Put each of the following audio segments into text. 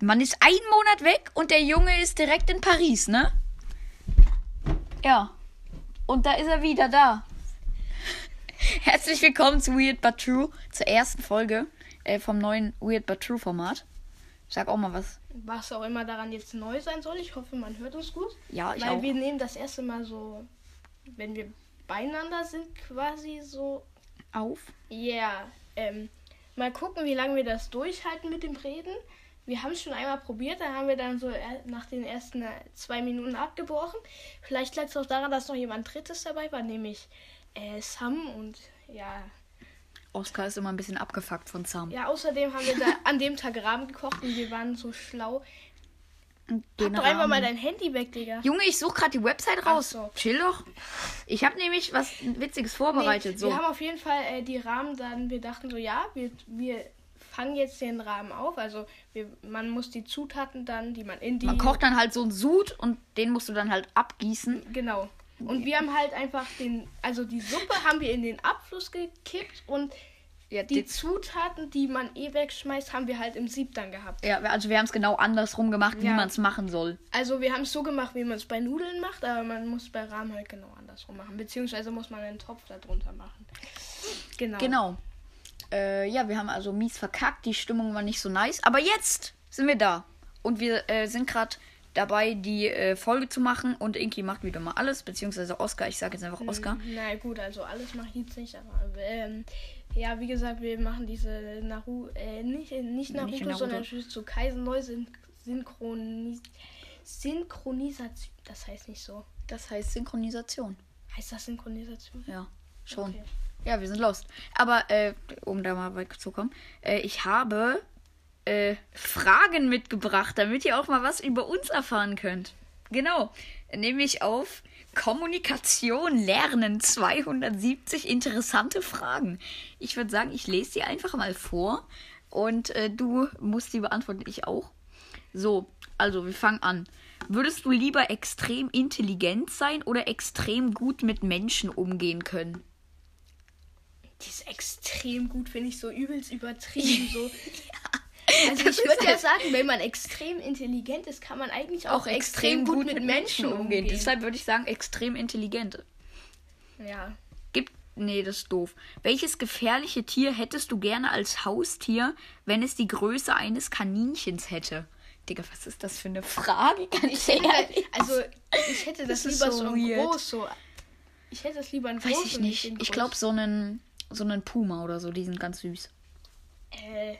Man ist einen Monat weg und der Junge ist direkt in Paris, ne? Ja. Und da ist er wieder da. Herzlich willkommen zu Weird But True, zur ersten Folge äh, vom neuen Weird But True Format. Sag auch mal was. Was auch immer daran jetzt neu sein soll. Ich hoffe, man hört uns gut. Ja, ich Weil auch. wir nehmen das erste Mal so, wenn wir beieinander sind, quasi so. Auf. Ja, ähm, mal gucken, wie lange wir das durchhalten mit dem Reden. Wir haben es schon einmal probiert, da haben wir dann so er- nach den ersten äh, zwei Minuten abgebrochen. Vielleicht lag es auch daran, dass noch jemand Drittes dabei war, nämlich äh, Sam und ja. Oscar ist immer ein bisschen abgefuckt von Sam. Ja, außerdem haben wir da an dem Tag Rahmen gekocht und wir waren so schlau. Pack doch einfach mal dein Handy weg, Digga. Junge, ich suche gerade die Website raus. So. Chill doch. Ich habe nämlich was Witziges vorbereitet. Nee, so. Wir haben auf jeden Fall äh, die Rahmen dann, wir dachten so, ja, wir, wir fangen jetzt den Rahmen auf. Also wir, man muss die Zutaten dann, die man in die. Man kocht dann halt so einen Sud und den musst du dann halt abgießen. Genau. Und wir haben halt einfach den, also die Suppe haben wir in den Abfluss gekippt und Ja, die Zutaten, die man eh wegschmeißt, haben wir halt im Sieb dann gehabt. ja also wir haben es genau andersrum gemacht, wie Ja. man es machen soll. Also wir haben es so gemacht, wie man es bei Nudeln macht, aber man muss bei Rahmen halt genau andersrum machen. Beziehungsweise muss man einen Topf darunter machen. Genau. Genau. Äh, ja, wir haben also mies verkackt. Die Stimmung war nicht so nice. Aber jetzt sind wir da. Und wir äh, sind gerade dabei, die äh, Folge zu machen. Und Inki macht wieder mal alles. Beziehungsweise Oscar. Ich sage jetzt einfach Oscar. Na gut, also alles mache ich jetzt nicht, aber ähm, ja, wie gesagt, wir machen diese Naru, äh, nicht, nicht Naruto, Naruto. sondern Jujutsu Kaisen neu syn synchronis Synchronisation. Das heißt nicht so. Das heißt Synchronisation. Heißt das Synchronisation? Ja, schon. Okay. Ja, wir sind lost. Aber, äh, um da mal wegzukommen, äh, ich habe äh, Fragen mitgebracht, damit ihr auch mal was über uns erfahren könnt. Genau. Nämlich auf Kommunikation lernen 270 interessante Fragen. Ich würde sagen, ich lese sie einfach mal vor und äh, du musst sie beantworten, ich auch. So, also wir fangen an. Würdest du lieber extrem intelligent sein oder extrem gut mit Menschen umgehen können? Die ist extrem gut, finde ich so übelst übertrieben. So. Also das ich würde ja sagen, wenn man extrem intelligent ist, kann man eigentlich auch, auch extrem gut mit Menschen umgehen. Deshalb würde ich sagen, extrem intelligent. Ja. Gibt. Nee, das ist doof. Welches gefährliche Tier hättest du gerne als Haustier, wenn es die Größe eines Kaninchens hätte? Digga, was ist das für eine Frage? Ganz ehrlich. Also ich hätte das, Das lieber so so, groß, so. Ich hätte das lieber in groß Weiß ich nicht. Ich glaube, so einen, so einen Puma oder so, die sind ganz süß. Äh,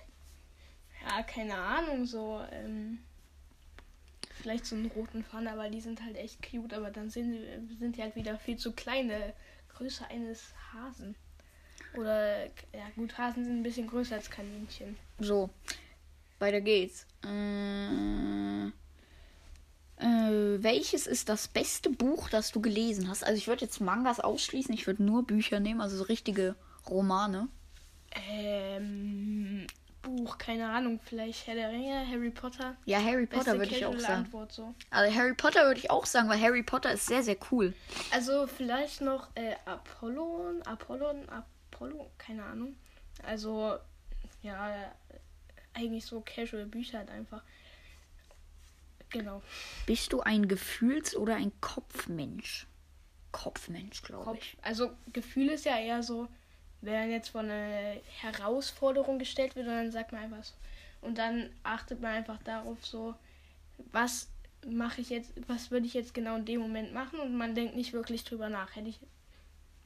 ja, keine Ahnung, so, ähm, vielleicht so einen roten Pfanne, aber die sind halt echt cute, aber dann sind, die- sind die halt wieder viel zu kleine Größe eines Hasen. Oder, ja gut, Hasen sind ein bisschen größer als Kaninchen. So, weiter geht's. Äh, äh, welches ist das beste Buch, das du gelesen hast? Also ich würde jetzt Mangas ausschließen, ich würde nur Bücher nehmen, also so richtige Romane. Ähm, Buch, keine Ahnung, vielleicht Herr der Ringe, Harry Potter. Ja, Harry Potter würde ich auch sagen. Antwort so. Also Harry Potter würde ich auch sagen, weil Harry Potter ist sehr, sehr cool. Also vielleicht noch äh, Apollon, Apollon, Apollo, keine Ahnung. Also ja, eigentlich so casual Bücher halt einfach. Genau. Bist du ein Gefühls- oder ein Kopfmensch? Kopfmensch, glaube ich. Also Gefühl ist ja eher so, wenn jetzt vor eine Herausforderung gestellt wird und dann sagt man einfach so. Und dann achtet man einfach darauf so, was mache ich jetzt, was würde ich jetzt genau in dem Moment machen und man denkt nicht wirklich drüber nach. Hätte ich,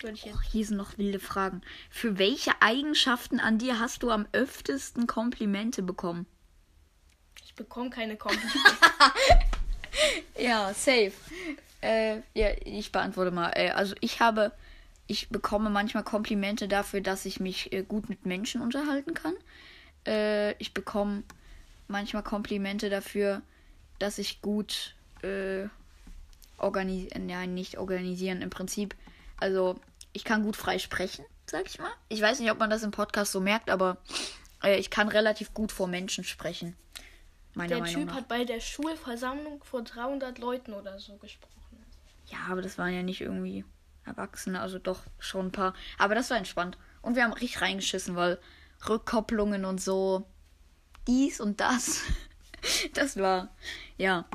würde ich jetzt. Oh, hier sind noch wilde Fragen. Für welche Eigenschaften an dir hast du am öftesten Komplimente bekommen? Ich bekomme keine Komplimente. Ja, safe. Äh, ja, ich beantworte mal. Äh, also ich habe, ich bekomme manchmal Komplimente dafür, dass ich mich äh, gut mit Menschen unterhalten kann. Äh, ich bekomme manchmal Komplimente dafür, dass ich gut äh, organisieren, ja, nicht organisieren im Prinzip. Also ich kann gut frei sprechen, sag ich mal. Ich weiß nicht, ob man das im Podcast so merkt, aber äh, ich kann relativ gut vor Menschen sprechen. Meiner Der Meinung Typ nach. hat bei der Schulversammlung vor 300 Leuten oder so gesprochen. Ja, aber das waren ja nicht irgendwie Erwachsene, also doch schon ein paar. Aber das war entspannt. Und wir haben richtig reingeschissen, weil Rückkopplungen und so, dies und das. Das war, ja.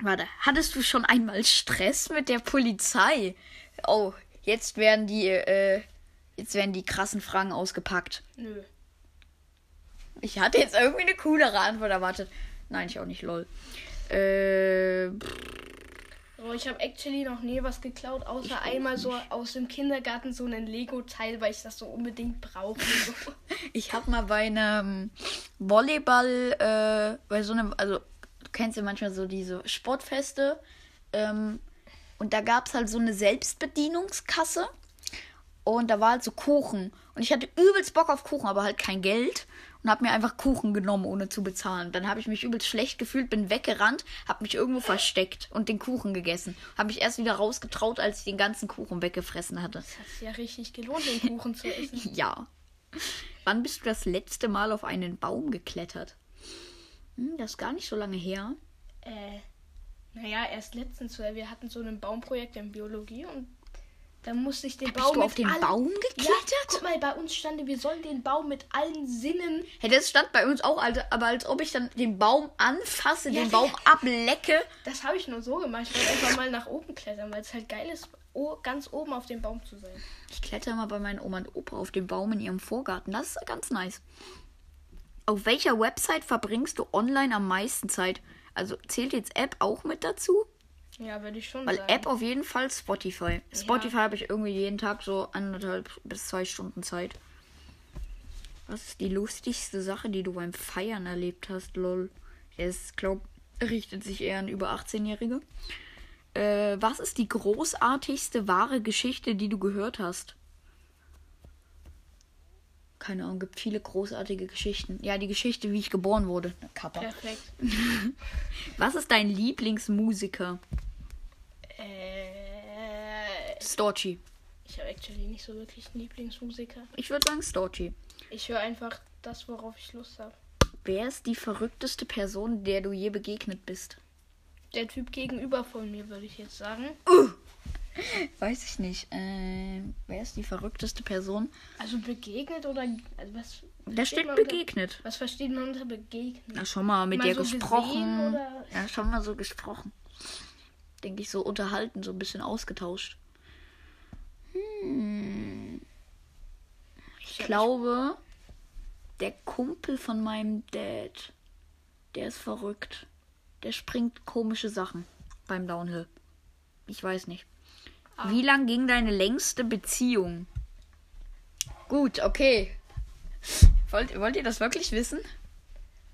Warte, hattest du schon einmal Stress mit der Polizei? Oh, jetzt werden die, äh, jetzt werden die krassen Fragen ausgepackt. Nö. Ich hatte jetzt irgendwie eine coolere Antwort erwartet. Nein, ich auch nicht, lol. Äh, So, ich habe actually noch nie was geklaut, außer einmal so aus dem Kindergarten so einen Lego-Teil, weil ich das so unbedingt brauche. Ich habe mal bei einem Volleyball, äh, bei so einem, also du kennst ja manchmal so diese Sportfeste, ähm, und da gab es halt so eine Selbstbedienungskasse und da war halt so Kuchen. Und ich hatte übelst Bock auf Kuchen, aber halt kein Geld. Und habe mir einfach Kuchen genommen, ohne zu bezahlen. Dann habe ich mich übelst schlecht gefühlt, bin weggerannt, habe mich irgendwo versteckt und den Kuchen gegessen. Habe mich erst wieder rausgetraut, als ich den ganzen Kuchen weggefressen hatte. Das hat sich ja richtig gelohnt, den Kuchen zu essen. Ja. Wann bist du das letzte Mal auf einen Baum geklettert? Hm, das ist gar nicht so lange her. Äh, naja, erst letztens, weil wir hatten so ein Baumprojekt in Biologie und dann musste ich den Bist Baum du mit auf den allen- Baum Ja, geklettert? guck mal, bei uns stand, wir sollen den Baum mit allen Sinnen. Hey, das stand bei uns auch, Alter, aber als ob ich dann den Baum anfasse, Ja, den Baum ablecke. Das habe ich nur so gemacht. Ich wollte einfach mal nach oben klettern, weil es halt geil ist, ganz oben auf dem Baum zu sein. Ich kletter mal bei meinen Oma und Opa auf den Baum in ihrem Vorgarten. Das ist ganz nice. Auf welcher Website verbringst du online am meisten Zeit? Also zählt jetzt App auch mit dazu? Ja, würde ich schon Weil sagen. App auf jeden Fall Spotify. Spotify habe ich irgendwie jeden Tag so anderthalb bis zwei Stunden Zeit. Was ist die lustigste Sache, die du beim Feiern erlebt hast, lol? Es glaub, richtet sich eher an über 18-Jährige. Äh, was ist die großartigste wahre Geschichte, die du gehört hast? Keine Ahnung, gibt viele großartige Geschichten. Ja, die Geschichte, wie ich geboren wurde. Kappa. Perfekt. Was ist dein Lieblingsmusiker? Äh, Storchi. ich habe actually nicht so wirklich einen Lieblingsmusiker. Ich würde sagen Storchi. Ich höre einfach das, worauf ich Lust habe. Wer ist die verrückteste Person, der du je begegnet bist? Der Typ gegenüber von mir, würde ich jetzt sagen. Weiß ich nicht. Äh, wer ist die verrückteste Person? Also begegnet oder. Also was, Da steht man unter- begegnet. Was versteht man unter begegnet? Na, schon mal mit Mal dir so gesprochen. Ja, schon mal so gesprochen. Denke ich, so unterhalten, so ein bisschen ausgetauscht. Hm. Ich glaube, der Kumpel von meinem Dad, der ist verrückt. Der springt komische Sachen beim Downhill. Ich weiß nicht. Wie lang ging deine längste Beziehung? Gut, okay. Wollt, wollt ihr das wirklich wissen?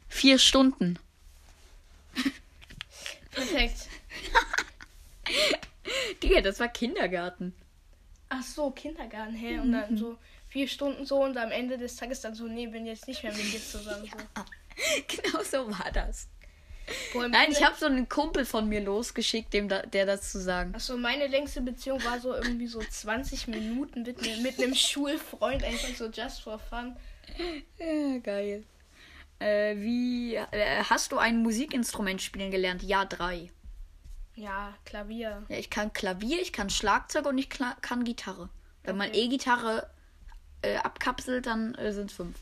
Vier Stunden. Perfekt. Digga, das war Kindergarten. Ach so, Kindergarten, hä? Und dann so vier Stunden so und am Ende des Tages dann so, nee, bin jetzt nicht mehr mit dir zusammen. So. Genau so war das. Boah, Nein, ich habe so einen Kumpel von mir losgeschickt, dem da, der das zu sagen. Ach so, meine längste Beziehung war so irgendwie so 20 Minuten mit, ne, mit einem Schulfreund, einfach so just for fun. Ja, geil. Äh, wie äh, hast du ein Musikinstrument spielen gelernt? Ja, drei. Ja, Klavier. Ja, ich kann Klavier, ich kann Schlagzeug und ich kann Gitarre. Wenn man Okay. E-Gitarre äh, abkapselt, dann äh, sind es fünf.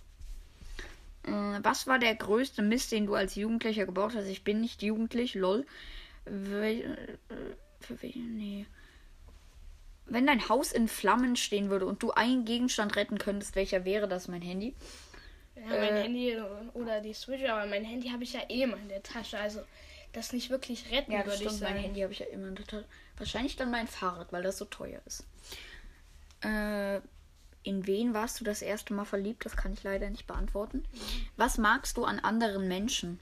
Äh, was war der größte Mist, den du als Jugendlicher gebaut hast? Ich bin nicht jugendlich, lol. Wel äh, für wen? Nee. Wenn dein Haus in Flammen stehen würde und du einen Gegenstand retten könntest, welcher wäre das? Mein Handy? Ja, mein Äh. Handy oder die Switch, aber mein Handy habe ich ja eh immer in der Tasche. Also das nicht wirklich retten, Ja, würde ich stimmt. Mein sagen. Handy habe ich ja immer in der Tasche. Wahrscheinlich dann mein Fahrrad, weil das so teuer ist. Äh, in wen warst du das erste Mal verliebt? Das kann ich leider nicht beantworten. Was magst du an anderen Menschen?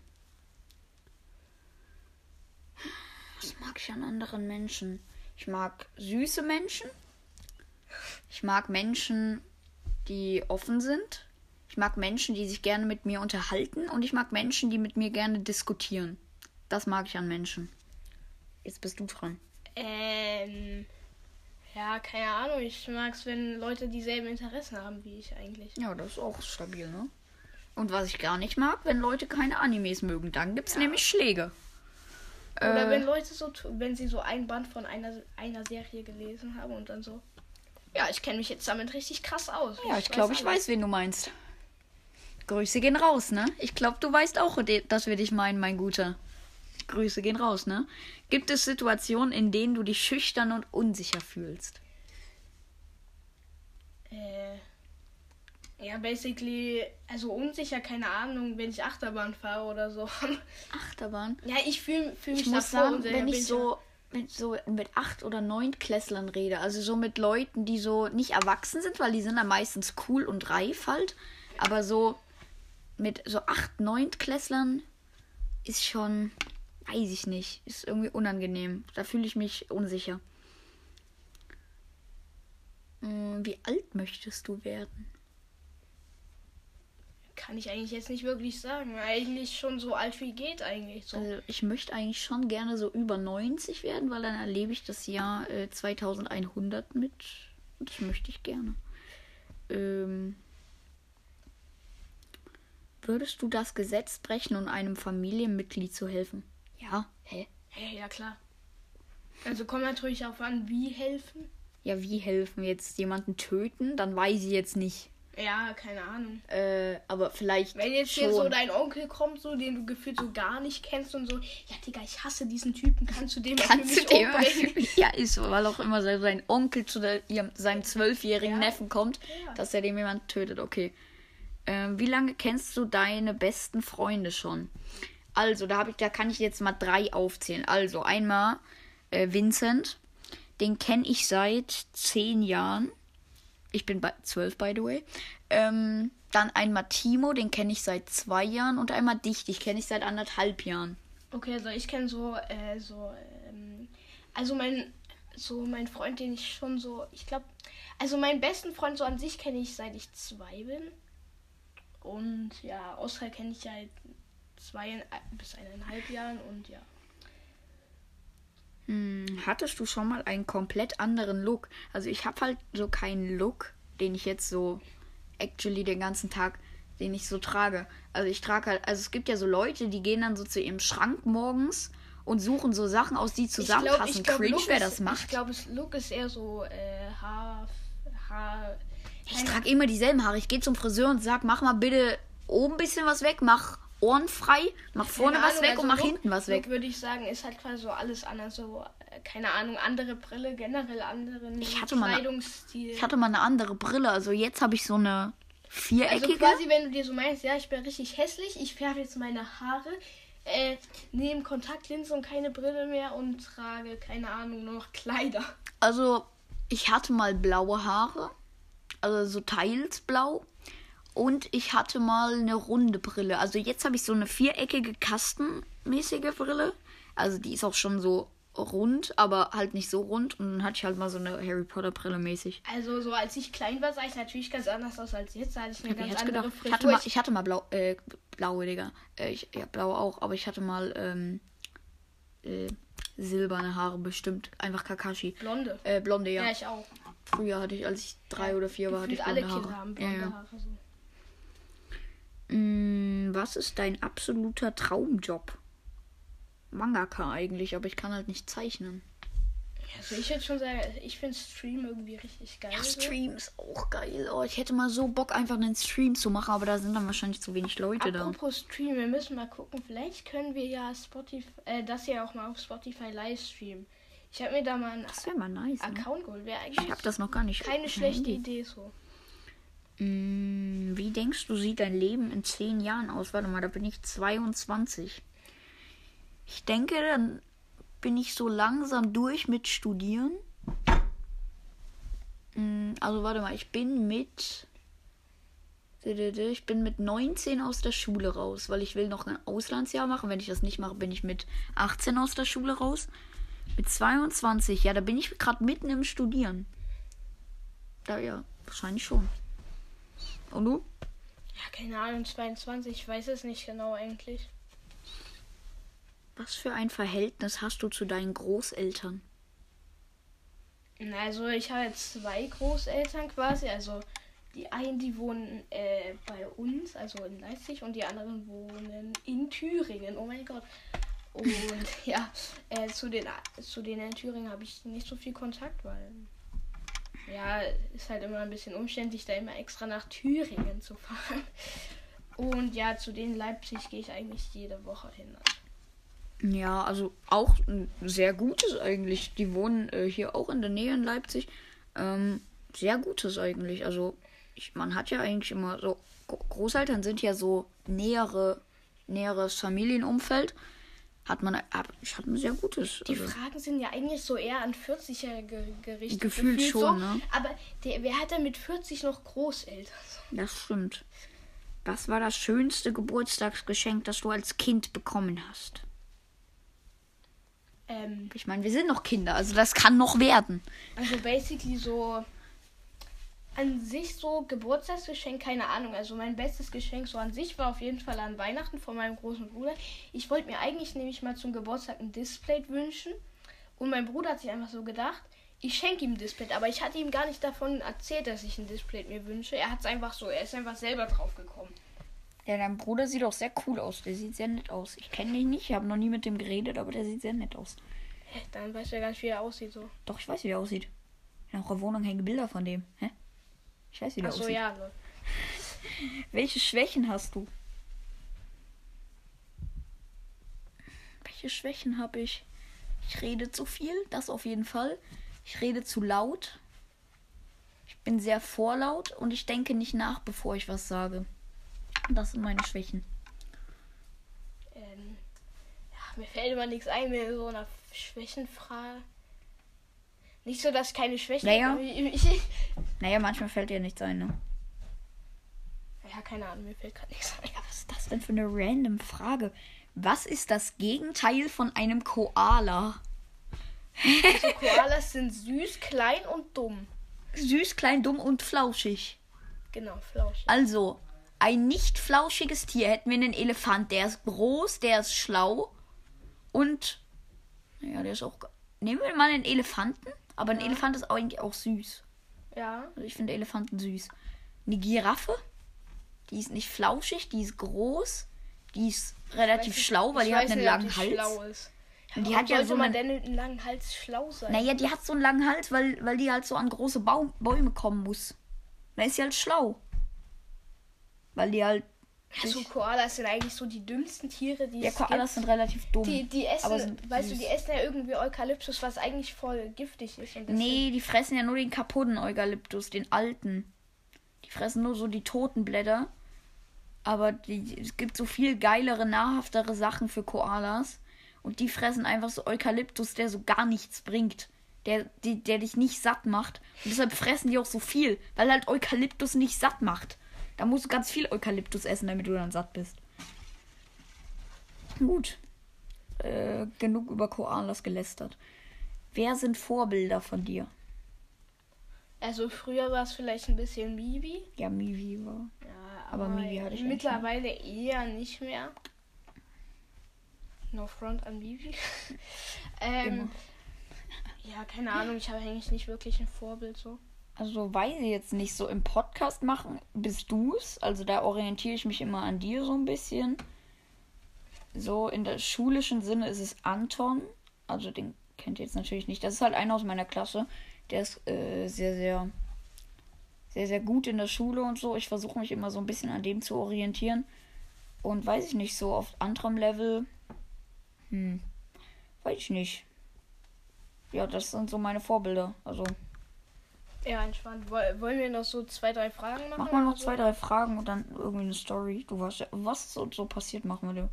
Was mag ich an anderen Menschen? Ich mag süße Menschen. Ich mag Menschen, die offen sind. Ich mag Menschen, die sich gerne mit mir unterhalten. Und ich mag Menschen, die mit mir gerne diskutieren. Das mag ich an Menschen. Jetzt bist du dran. Ähm, ja, keine Ahnung. Ich mag es, wenn Leute dieselben Interessen haben wie ich eigentlich. Ja, das ist auch stabil, ne? Und was ich gar nicht mag, wenn Leute keine Animes mögen, dann gibt's Ja. nämlich Schläge. Oder Äh, wenn Leute so, wenn sie so ein Band von einer, einer Serie gelesen haben und dann so, ja, ich kenne mich jetzt damit richtig krass aus. Ja, ich glaube, ich weiß, wen du meinst. Grüße gehen raus, ne? Ich glaube, du weißt auch, de- dass wir dich meinen, mein Guter. Grüße gehen raus, ne? Gibt es Situationen, in denen du dich schüchtern und unsicher fühlst? Äh, ja, basically, also unsicher, keine Ahnung, wenn ich Achterbahn fahre oder so. Achterbahn. ja, ich fühle fühl mich Ich muss sagen, wenn ich so mit so mit acht oder neun Klässlern rede, also so mit Leuten, die so nicht erwachsen sind, weil die sind dann meistens cool und reif halt, aber so mit so acht, neun Klässlern ist schon, weiß ich nicht, ist irgendwie unangenehm. Da fühle ich mich unsicher. Hm, Wie alt möchtest du werden? Kann ich eigentlich jetzt nicht wirklich sagen. Eigentlich schon so alt wie geht eigentlich so. Also ich möchte eigentlich schon gerne so über 90 werden, weil dann erlebe ich das Jahr äh, 2100 mit. Und das möchte ich gerne. Ähm, würdest du das Gesetz brechen, um einem Familienmitglied zu helfen? Ja, hä? Hä, ja klar. Also kommt natürlich auf an, wie helfen. Ja, wie helfen? Jetzt jemanden töten? Dann weiß ich jetzt nicht. Ja, keine Ahnung. Äh, aber vielleicht. Wenn jetzt schon. hier so dein Onkel kommt, so den du gefühlt so gar nicht kennst und so, ja Digga, ich hasse diesen Typen, kannst du für Kannst du dem umbringen? Ja, ist so, weil auch immer so sein Onkel zu der, ihrem, seinem zwölfjährigen Ja. Neffen kommt, Ja. dass er dem jemand tötet. Okay. Ähm, wie lange kennst du deine besten Freunde schon? Also, da, hab ich, da kann ich jetzt mal drei aufzählen. Also, einmal äh, Vincent. Den kenne ich seit zehn Jahren. Ich bin bei zwölf, by the way. Ähm, dann einmal Timo, den kenne ich seit zwei Jahren. Und einmal dich, dich kenne ich seit anderthalb Jahren. Okay, also ich kenne so, äh, so, ähm, also mein, so mein Freund, den ich schon so, ich glaube, also meinen besten Freund so an sich kenne ich seit ich zwei bin. Und ja, Oskar kenne ich seit zwei bis eineinhalb Jahren und ja. Hm, hattest du schon mal einen komplett anderen Look? Also ich habe halt so keinen Look, den ich jetzt so actually den ganzen Tag, den ich so trage. Also ich trage halt, also es gibt ja so Leute, die gehen dann so zu ihrem Schrank morgens und suchen so Sachen aus, die zusammenpassen. Cringe, Look wer ist- das macht. Ich glaube, Look ist eher so äh, Haar, Haar. Ich trage immer dieselben Haare. Ich gehe zum Friseur und sag, mach mal bitte oben ein bisschen was weg, mach Ohren frei, mach vorne Keine was Ahnung, weg also und mach Look- hinten was weg. würde ich sagen, ist halt quasi so alles anders. So, äh, keine Ahnung, andere Brille, generell anderen Ich hatte mal Kleidungsstil. Ich hatte mal eine andere Brille. Also jetzt habe ich so eine Also viereckige. quasi, wenn du dir so meinst, ja, ich bin richtig hässlich, ich färbe jetzt meine Haare, äh, nehme Kontaktlinsen und keine Brille mehr und trage, keine Ahnung, nur noch Kleider. Also, ich hatte mal blaue Haare. Also so teils blau. Und ich hatte mal eine runde Brille. Also jetzt habe ich so eine viereckige, kastenmäßige Brille. Also die ist auch schon so rund, aber halt nicht so rund. Und dann hatte ich halt mal so eine Harry Potter Brille mäßig. Also so als ich klein war, sah ich natürlich ganz anders aus als jetzt. Da hatte ich eine ich ganz andere. Frisur. Ich hatte mal, ich hatte mal blau, äh, blaue, Digga. Äh, ich, ja, blaue auch, aber ich hatte mal ähm, äh, silberne Haare bestimmt. Einfach Kakashi. blonde. Äh, blonde, ja. Ja. ich auch. Früher hatte ich, als ich drei oder vier war, hatte ich Gefühlt alle blonde Kinder Haare. haben Ja, blonde ja. Haare. So. Mm, was ist dein absoluter Traumjob? Mangaka eigentlich, aber ich kann halt nicht zeichnen. Also ich würde schon sagen, ich finde Stream irgendwie richtig geil. Ja. Stream ist auch geil. Oh, ich hätte mal so Bock, einfach einen Stream zu machen, aber da sind dann wahrscheinlich zu wenig Leute da. Apropos Stream, wir müssen mal gucken. Vielleicht können wir ja Spotify, äh, das ja auch mal auf Spotify live streamen. Ich habe mir da mal einen mal nice. Ne? Account geholt. Wäre eigentlich Ich habe das noch gar nicht. keine schlechte. Idee so. Mm, wie denkst du, sieht dein Leben in zehn Jahren aus? Warte mal, da bin ich 22. Ich denke, dann bin ich so langsam durch mit Studieren. Mm, Also warte mal, ich bin mit. Ich bin mit 19 aus der Schule raus, weil ich will noch ein Auslandsjahr machen. Wenn ich das nicht mache, bin ich mit 18 aus der Schule raus. Mit 22, ja, da bin ich gerade mitten im Studieren. Da ja, wahrscheinlich schon. Und du? Ja, keine Ahnung, 22, ich weiß es nicht genau eigentlich. Was für ein Verhältnis hast du zu deinen Großeltern? Also ich habe jetzt zwei Großeltern quasi. Also die einen, die wohnen äh, bei uns, also in Leipzig, und die anderen wohnen in Thüringen. Oh mein Gott. Und ja, äh, zu, den, zu denen in Thüringen habe ich nicht so viel Kontakt, weil ja, ist halt immer ein bisschen umständlich, da immer extra nach Thüringen zu fahren. Und ja, zu den Leipzig gehe ich eigentlich jede Woche hin. Ja, also auch ein sehr gutes eigentlich. Die wohnen äh, hier auch in der Nähe in Leipzig. Ähm, sehr gutes eigentlich. Also ich, man hat ja eigentlich immer so Großeltern sind ja so nähere näheres Familienumfeld. Hat man ich hatte ein sehr gutes. Die also Fragen sind ja eigentlich so eher an 40er gerichtet. Gefühlt, Gefühlt schon, so, ne? Aber der, wer hat denn mit 40 noch Großeltern? Das stimmt. Was war das schönste Geburtstagsgeschenk, das du als Kind bekommen hast? Ähm, ich meine, wir sind noch Kinder, also das kann noch werden. Also basically so an sich so Geburtstagsgeschenk, keine Ahnung. Also mein bestes Geschenk so an sich war auf jeden Fall an Weihnachten von meinem großen Bruder. Ich wollte mir eigentlich nämlich mal zum Geburtstag ein Display wünschen. Und mein Bruder hat sich einfach so gedacht, ich schenke ihm ein Display. Aber ich hatte ihm gar nicht davon erzählt, dass ich ein Display mir wünsche. Er hat es einfach so, er ist einfach selber drauf gekommen. Ja, dein Bruder sieht auch sehr cool aus. Der sieht sehr nett aus. Ich kenne ihn nicht, ich habe noch nie mit dem geredet, aber der sieht sehr nett aus. Dann weißt du ja gar nicht, wie er aussieht so. Doch, ich weiß, wie er aussieht. In eurer Wohnung hängen Bilder von dem. Hä? Ich weiß, wie der Ach so, aussieht. ja. Welche Schwächen hast du? Welche Schwächen habe ich? Ich rede zu viel, das auf jeden Fall. Ich rede zu laut. Ich bin sehr vorlaut und ich denke nicht nach, bevor ich was sage. Das sind meine Schwächen. Ähm, ja, mir fällt immer nichts ein, mir so eine Schwächenfrage. Nicht so, dass keine Schwächen naja. Naja, manchmal fällt dir nichts ein, ne? Ja, keine Ahnung, mir fällt gerade nichts ein. Ja, was ist das denn für eine random Frage? Was ist das Gegenteil von einem Koala? Also Koalas sind süß, klein und dumm. Süß, klein, dumm und flauschig. Genau, flauschig. Also, ein nicht flauschiges Tier hätten wir einen Elefant. Der ist groß, der ist schlau und. Naja, der ist auch. Nehmen wir mal einen Elefanten. Aber ein ja. Elefant ist eigentlich auch süß. Ja. Also ich finde Elefanten süß. Eine Giraffe, die ist nicht flauschig, die ist groß, die ist relativ nicht, schlau, weil die hat einen nicht, langen Hals. Schlau ist. Ja, die hat ja so man denn mit einem langen Hals schlau sein? Naja, die hat so einen langen Hals, weil, weil die halt so an große Baum, Bäume kommen muss. Dann ist sie halt schlau. Weil die halt also Koalas sind eigentlich so die dümmsten Tiere, die ja, es Koalas gibt. sind relativ dumm. Die, die essen, weißt süß. du, die essen ja irgendwie Eukalyptus, was eigentlich voll giftig ist. nee, die fressen ja nur den kaputten Eukalyptus, den alten. Die fressen nur so die toten Blätter. Aber die, es gibt so viel geilere, nahrhaftere Sachen für Koalas. Und die fressen einfach so Eukalyptus, der so gar nichts bringt. Der, die, der dich nicht satt macht. Und deshalb fressen die auch so viel, weil halt Eukalyptus nicht satt macht. Da musst du ganz viel Eukalyptus essen, damit du dann satt bist. Gut. Äh, genug über Koalas gelästert. Wer sind Vorbilder von dir? Also früher war es vielleicht ein bisschen Mivi. Ja, Mivi war. Ja, aber, aber Mivi hatte ich mittlerweile eher nicht mehr. No front an Mivi. ähm, ja, keine Ahnung, ich habe eigentlich nicht wirklich ein Vorbild so also weiß ich jetzt nicht, so im Podcast machen bist du's. Also da orientiere ich mich immer an dir so ein bisschen. So in der schulischen Sinne ist es Anton. Also den kennt ihr jetzt natürlich nicht. Das ist halt einer aus meiner Klasse. Der ist äh, sehr, sehr, sehr, sehr gut in der Schule und so. Ich versuche mich immer so ein bisschen an dem zu orientieren. Und weiß ich nicht, so auf anderem Level. Hm. Weiß ich nicht. Ja, das sind so meine Vorbilder. Also. Ja, entspannt. Wollen wir noch so zwei, drei Fragen machen? Mach mal noch so? zwei, drei Fragen und dann irgendwie eine Story. Du weißt ja, was so, so passiert, machen wir.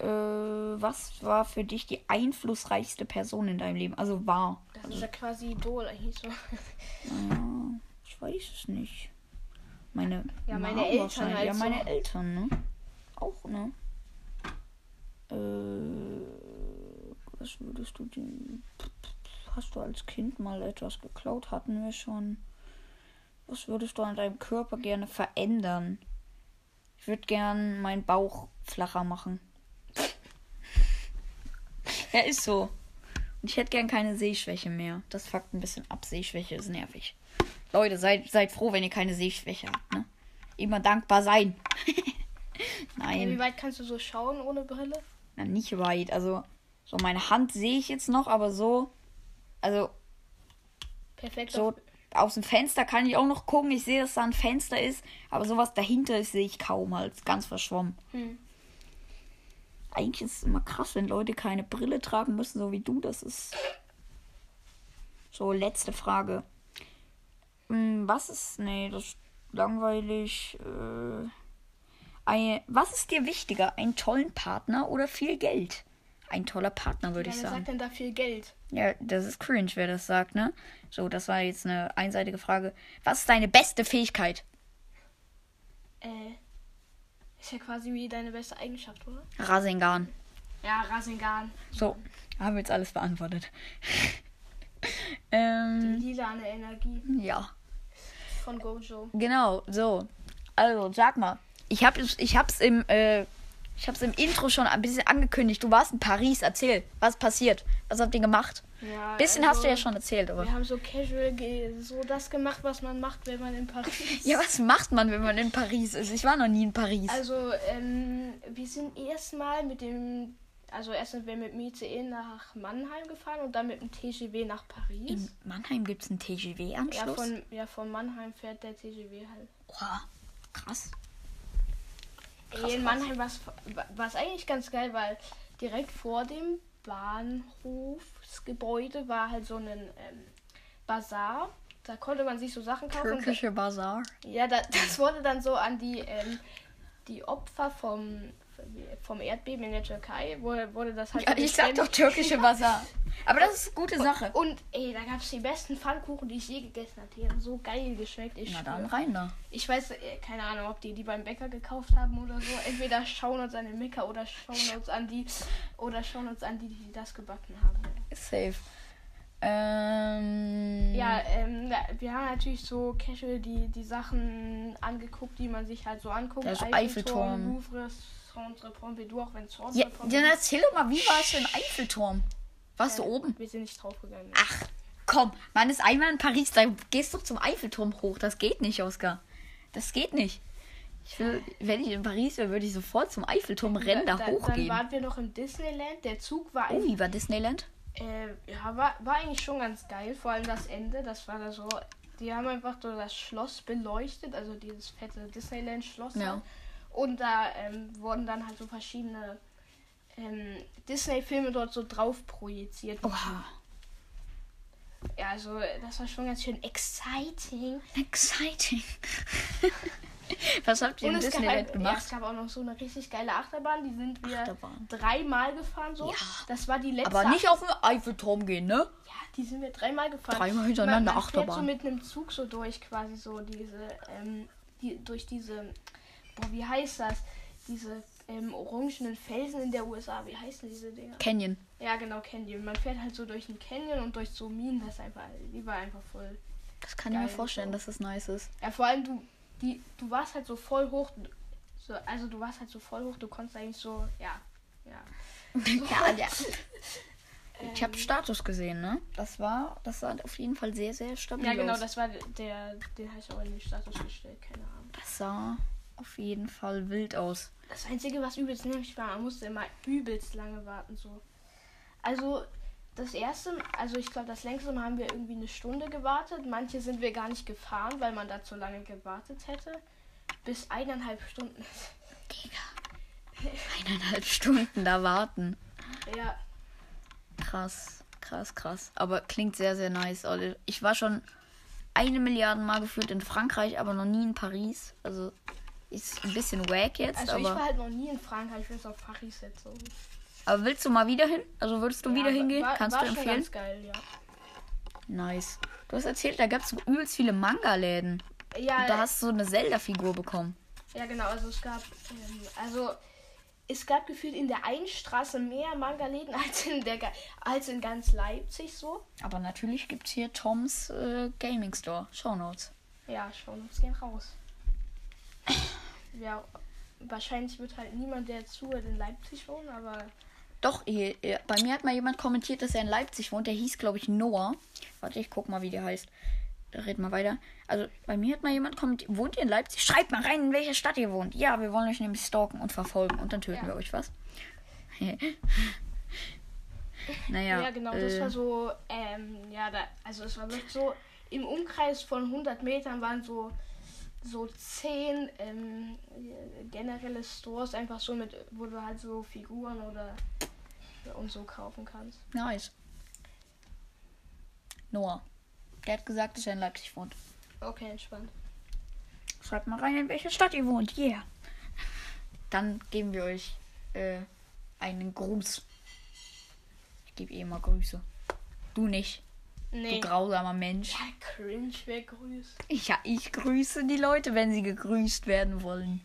Äh, was war für dich die einflussreichste Person in deinem Leben? Also war. Das also, ist ja quasi Idol eigentlich so. Naja, ich weiß es nicht. Meine, ja, meine Eltern halt Ja, meine so. Eltern, ne? Auch, ne? Äh, was würdest du denn hast du als Kind mal etwas geklaut? Hatten wir schon. Was würdest du an deinem Körper gerne verändern? Ich würde gern meinen Bauch flacher machen. ja, ist so. Und ich hätte gern keine Sehschwäche mehr. Das fuckt ein bisschen ab. Sehschwäche ist nervig. Leute, seid, seid froh, wenn ihr keine Sehschwäche habt, ne? Immer dankbar sein. Nein. Wie weit kannst du so schauen ohne Brille? Na, nicht weit. Also, so meine Hand sehe ich jetzt noch, aber so also. Perfekt. So, aus dem Fenster kann ich auch noch gucken. Ich sehe, dass da ein Fenster ist. Aber sowas dahinter ist, sehe ich kaum halt. Ganz verschwommen. Hm. Eigentlich ist es immer krass, wenn Leute keine Brille tragen müssen, so wie du. Das ist. So, letzte Frage. Hm, Was ist. Nee, das ist langweilig. Äh, ein, was ist dir wichtiger? Einen tollen Partner oder viel Geld? Ein toller Partner, würde Ja, ich wer sagen. sagt denn da viel Geld? Ja, das ist cringe, wer das sagt, ne? So, das war jetzt eine einseitige Frage. Was ist deine beste Fähigkeit? Äh, ist ja quasi wie deine beste Eigenschaft, oder? Rasengan. Ja, Rasengan. So, haben wir jetzt alles beantwortet. Die ähm, lilane Energie ja, von Gojo. genau, so. Also, sag mal, ich hab es ich hab's im äh, ich hab's im Intro schon ein bisschen angekündigt. Du warst in Paris, erzähl, was passiert? Was habt ihr gemacht? Ja, Bisschen hast du ja also, schon erzählt, aber Wir haben so casual so das gemacht, was man macht, wenn man in Paris ist. Ja, was macht man, wenn man in Paris ist? Ich war noch nie in Paris. Also, ähm, wir sind erstmal mit dem, also erst sind wir mit dem ICE nach Mannheim gefahren und dann mit dem TGW nach Paris. in Mannheim gibt's einen ja, TGW-Anschluss. von, ja, von Mannheim fährt der TGW halt. Oha, krass. Ey, in Mannheim war es eigentlich ganz geil, weil direkt vor dem Bahnhofsgebäude war halt so ein ähm, Bazar. Da konnte man sich so Sachen kaufen. Türkische Bazar. Ja, da, das wurde dann so an die, ähm, die Opfer vom, vom Erdbeben in der Türkei, wurde, wurde das halt. Ja, ich sag doch türkische Bazar. Aber das ist eine gute Sache. Und ey, da gab es die besten Pfannkuchen, die ich je gegessen habe. Die haben so geil geschmeckt. Ich, Na dann schwör. rein da. ich weiß, äh, keine Ahnung, ob die die beim Bäcker gekauft haben oder so. Entweder schauen uns an den Mecker oder schauen uns an die oder schauen uns an die, die das gebacken haben. Safe. Ähm, Ja, ähm, wir haben natürlich so casual die, die Sachen angeguckt, die man sich halt so anguckt. Ja, so Eiffelturm. Louvre, Centre Pompidou, auch wenn es Centre Ja, Pompidou dann erzähl doch mal, wie warst du im Eiffelturm? Warst du Äh, oben? Wir sind nicht draufgegangen. Ach, komm, man ist einmal in Paris, da gehst du zum Eiffelturm hoch. Das geht nicht, Oskar. Das geht nicht. Ich will, wenn ich in Paris wäre, würde ich sofort zum Eiffelturm rennen, da, Dann hochgehen. waren wir noch im Disneyland. Der Zug war, Oh, wie war Disneyland? äh, ja, war, war eigentlich schon ganz geil. Vor allem das Ende. Das war da so. Die haben einfach so das Schloss beleuchtet, also dieses fette Disneyland-Schloss. Ja. halt. Und da ähm, wurden dann halt so verschiedene ähm, Disney-Filme dort so drauf projiziert. Oha, Ja, also das war schon ganz schön exciting. exciting. Was habt ihr in Disneyland halt, ja, gemacht? es gab auch noch so eine richtig geile Achterbahn. Die sind wir Achterbahn. dreimal gefahren so. Ja. Das war die letzte. Aber nicht auf den Eiffelturm gehen, ne? Ja, die sind wir dreimal gefahren. Dreimal hintereinander man, man fährt Achterbahn. so mit einem Zug so durch, quasi so diese, ähm, die, durch diese, boah, wie heißt das? Diese ähm, orangenen Felsen in der USA. Wie heißen diese Dinger? Canyon. Ja, genau, Canyon. Man fährt halt so durch einen Canyon und durch so Minen. Das ist einfach, die war einfach voll. Das kann ich mir vorstellen, so. dass das nice ist. Ja, vor allem du, die, du warst halt so voll hoch. So, also du warst halt so voll hoch, du konntest eigentlich so, ja, ja. ja, ja. Ich habe Status gesehen, ne? Das war, das sah auf jeden Fall sehr, sehr stabil Ja, genau, aus. das war der, den habe ich auch in den Status gestellt, keine Ahnung. Das sah auf jeden Fall wild aus. Das Einzige, was übelst nervig war, man musste immer übelst lange warten, so. Also, das erste, also ich glaube, das längste Mal haben wir irgendwie eine Stunde gewartet. Manche sind wir gar nicht gefahren, weil man da zu lange gewartet hätte. Bis eineinhalb Stunden. Digga. Eineinhalb Stunden da warten. Ja, Krass, krass, krass. Aber klingt sehr, sehr nice. Alter. Ich war schon eine Milliarde Mal gefühlt in Frankreich, aber noch nie in Paris. Also ist ein bisschen wack jetzt, also ich aber, war halt noch nie in Frankreich, ich will auf Paris jetzt so. aber willst du mal wieder hin? Also würdest du wieder Ja, hingehen? war- Kannst war du empfehlen? Ganz geil, ja. Nice. Du hast erzählt, da gab es übelst viele Manga-Läden. Ja, Und da hast du so eine Zelda-Figur bekommen. ja genau, also es gab, ähm, also es gab gefühlt in der einen Straße mehr Manga-Läden als in der als in ganz Leipzig so. Aber natürlich gibt es hier Toms äh, Gaming Store. Shownotes. Ja, schon, uns gehen raus. Ja, wahrscheinlich wird halt niemand, der zuhört, in Leipzig wohnen, aber Doch, hier, hier, bei mir hat mal jemand kommentiert, dass er in Leipzig wohnt. Der hieß, glaube ich, Noah. Warte, ich guck mal, wie der heißt. Red mal weiter. Also, bei mir hat mal jemand kommentiert. Wohnt ihr in Leipzig? Schreibt mal rein, in welcher Stadt ihr wohnt. Ja, wir wollen euch nämlich stalken und verfolgen. Und dann töten Ja. wir euch was. naja. ja, genau, das äh, war so, ähm, ja, da, also es war wirklich so, im Umkreis von 100 Metern waren so so 10 ähm, generelle Stores, einfach so mit, wo du halt so Figuren oder und so kaufen kannst. Nice. Noah. Der hat gesagt, dass er in Leipzig wohnt. Okay, entspannt. Schreibt mal rein, in welcher Stadt ihr wohnt. Yeah. Dann geben wir euch äh, einen Gruß. Ich gebe eh immer Grüße. Du nicht. Nee. Du grausamer Mensch. Ja, cringe, wer grüßt. Ja, ich grüße die Leute, wenn sie gegrüßt werden wollen.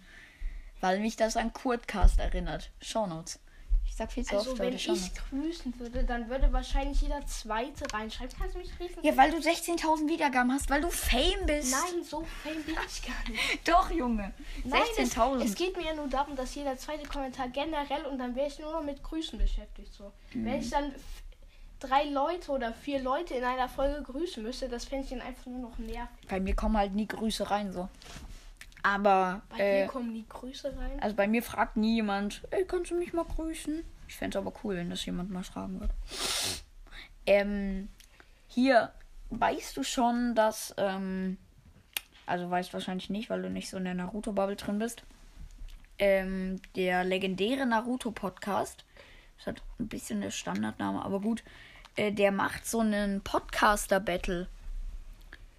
Weil mich das an Kurtcast erinnert. Shownotes. Ich sag viel zu Also, oft wenn ich grüßen würde, dann würde wahrscheinlich jeder Zweite reinschreiben. Kannst du mich grüßen? Ja, weil du 16.000 Wiedergaben hast, weil du Fame bist. Nein, so fame bin ich gar nicht. Doch, Junge. Nein, es, 16.000. es geht mir ja nur darum, dass jeder zweite Kommentar generell und dann wäre ich nur noch mit Grüßen beschäftigt. So. Mhm. Wenn ich dann drei Leute oder vier Leute in einer Folge grüßen müsste, das fände ich dann einfach nur noch nervig. Bei mir kommen halt nie Grüße rein, so. Aber, Bei äh, dir kommen die Grüße rein. also bei mir fragt nie jemand, ey, kannst du mich mal grüßen? Ich fände es aber cool, wenn das jemand mal fragen würde. Ähm, hier, weißt du schon, dass, ähm, also weißt wahrscheinlich nicht, weil du nicht so in der Naruto-Bubble drin bist, ähm, der legendäre Naruto-Podcast, das hat ein bisschen der Standardname, aber gut, äh, der macht so einen Podcaster-Battle.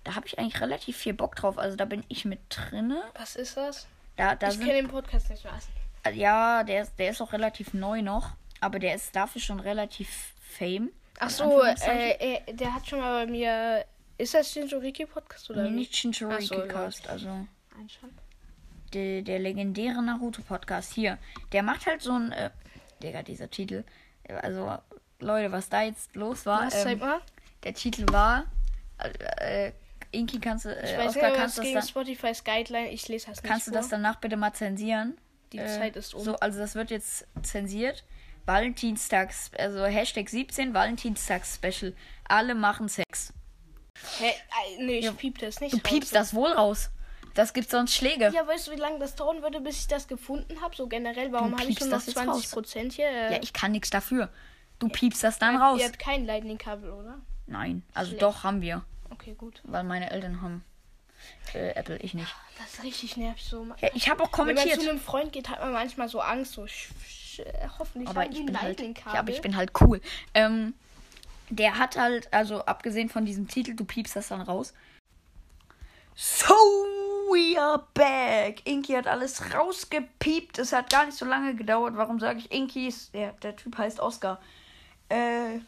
Da habe ich eigentlich relativ viel Bock drauf. Also da bin ich mit drinne. Was ist das? Da, da ich kenne den Podcast nicht was. ja, der ist, der ist auch relativ neu noch, aber der ist dafür schon relativ fame. Ach so, äh, äh, der hat schon mal bei mir. Ist das Shinjoriki Podcast oder nee, nicht Shinchuriki Ach so, ja. Cast, also Einschauen. der, der legendäre Naruto Podcast hier. Der macht halt so ein, äh, Digga, dieser Titel. Also, Leute, was da jetzt los war, Was, ähm, mal. der Titel war, äh, äh, Inki, kannst du, Ich äh, weiß Oscar, nicht, kannst gegen das dann, Spotify's Guideline. Ich lese das nicht kannst du das vor. danach bitte mal zensieren? Die Äh, Zeit ist um. So, also das wird jetzt zensiert. Valentinstags, also Hashtag 17, Valentinstags-Special. Alle machen Sex. Hä? Nee, ich piep das nicht. Du raus. piepst das wohl raus. Das gibt sonst Schläge. Ja, weißt du, wie lange das dauern würde, bis ich das gefunden habe? So generell, warum habe ich nur noch das jetzt 20 Prozent hier? Äh, Ja, ich kann nichts dafür. Du piepst das dann ihr raus. habt kein Lightning-Kabel, oder? Nein, also Schlecht. doch haben wir. Okay, gut. Weil meine Eltern haben äh, Apple, ich nicht. Das ist richtig nervig so. Ja, ich habe auch Wenn man zu kommentiert. einem Freund geht, hat man manchmal so Angst, so sch, hoffentlich Aber ich bin halt, Lightning-Kabel. ja, aber ich bin halt cool. Ähm, der hat halt, also abgesehen von diesem Titel, du piepst das dann raus. So, we are back. Inky hat alles rausgepiept. Es hat gar nicht so lange gedauert. Warum sage ich Inky? Der, der Typ heißt Oscar. Äh,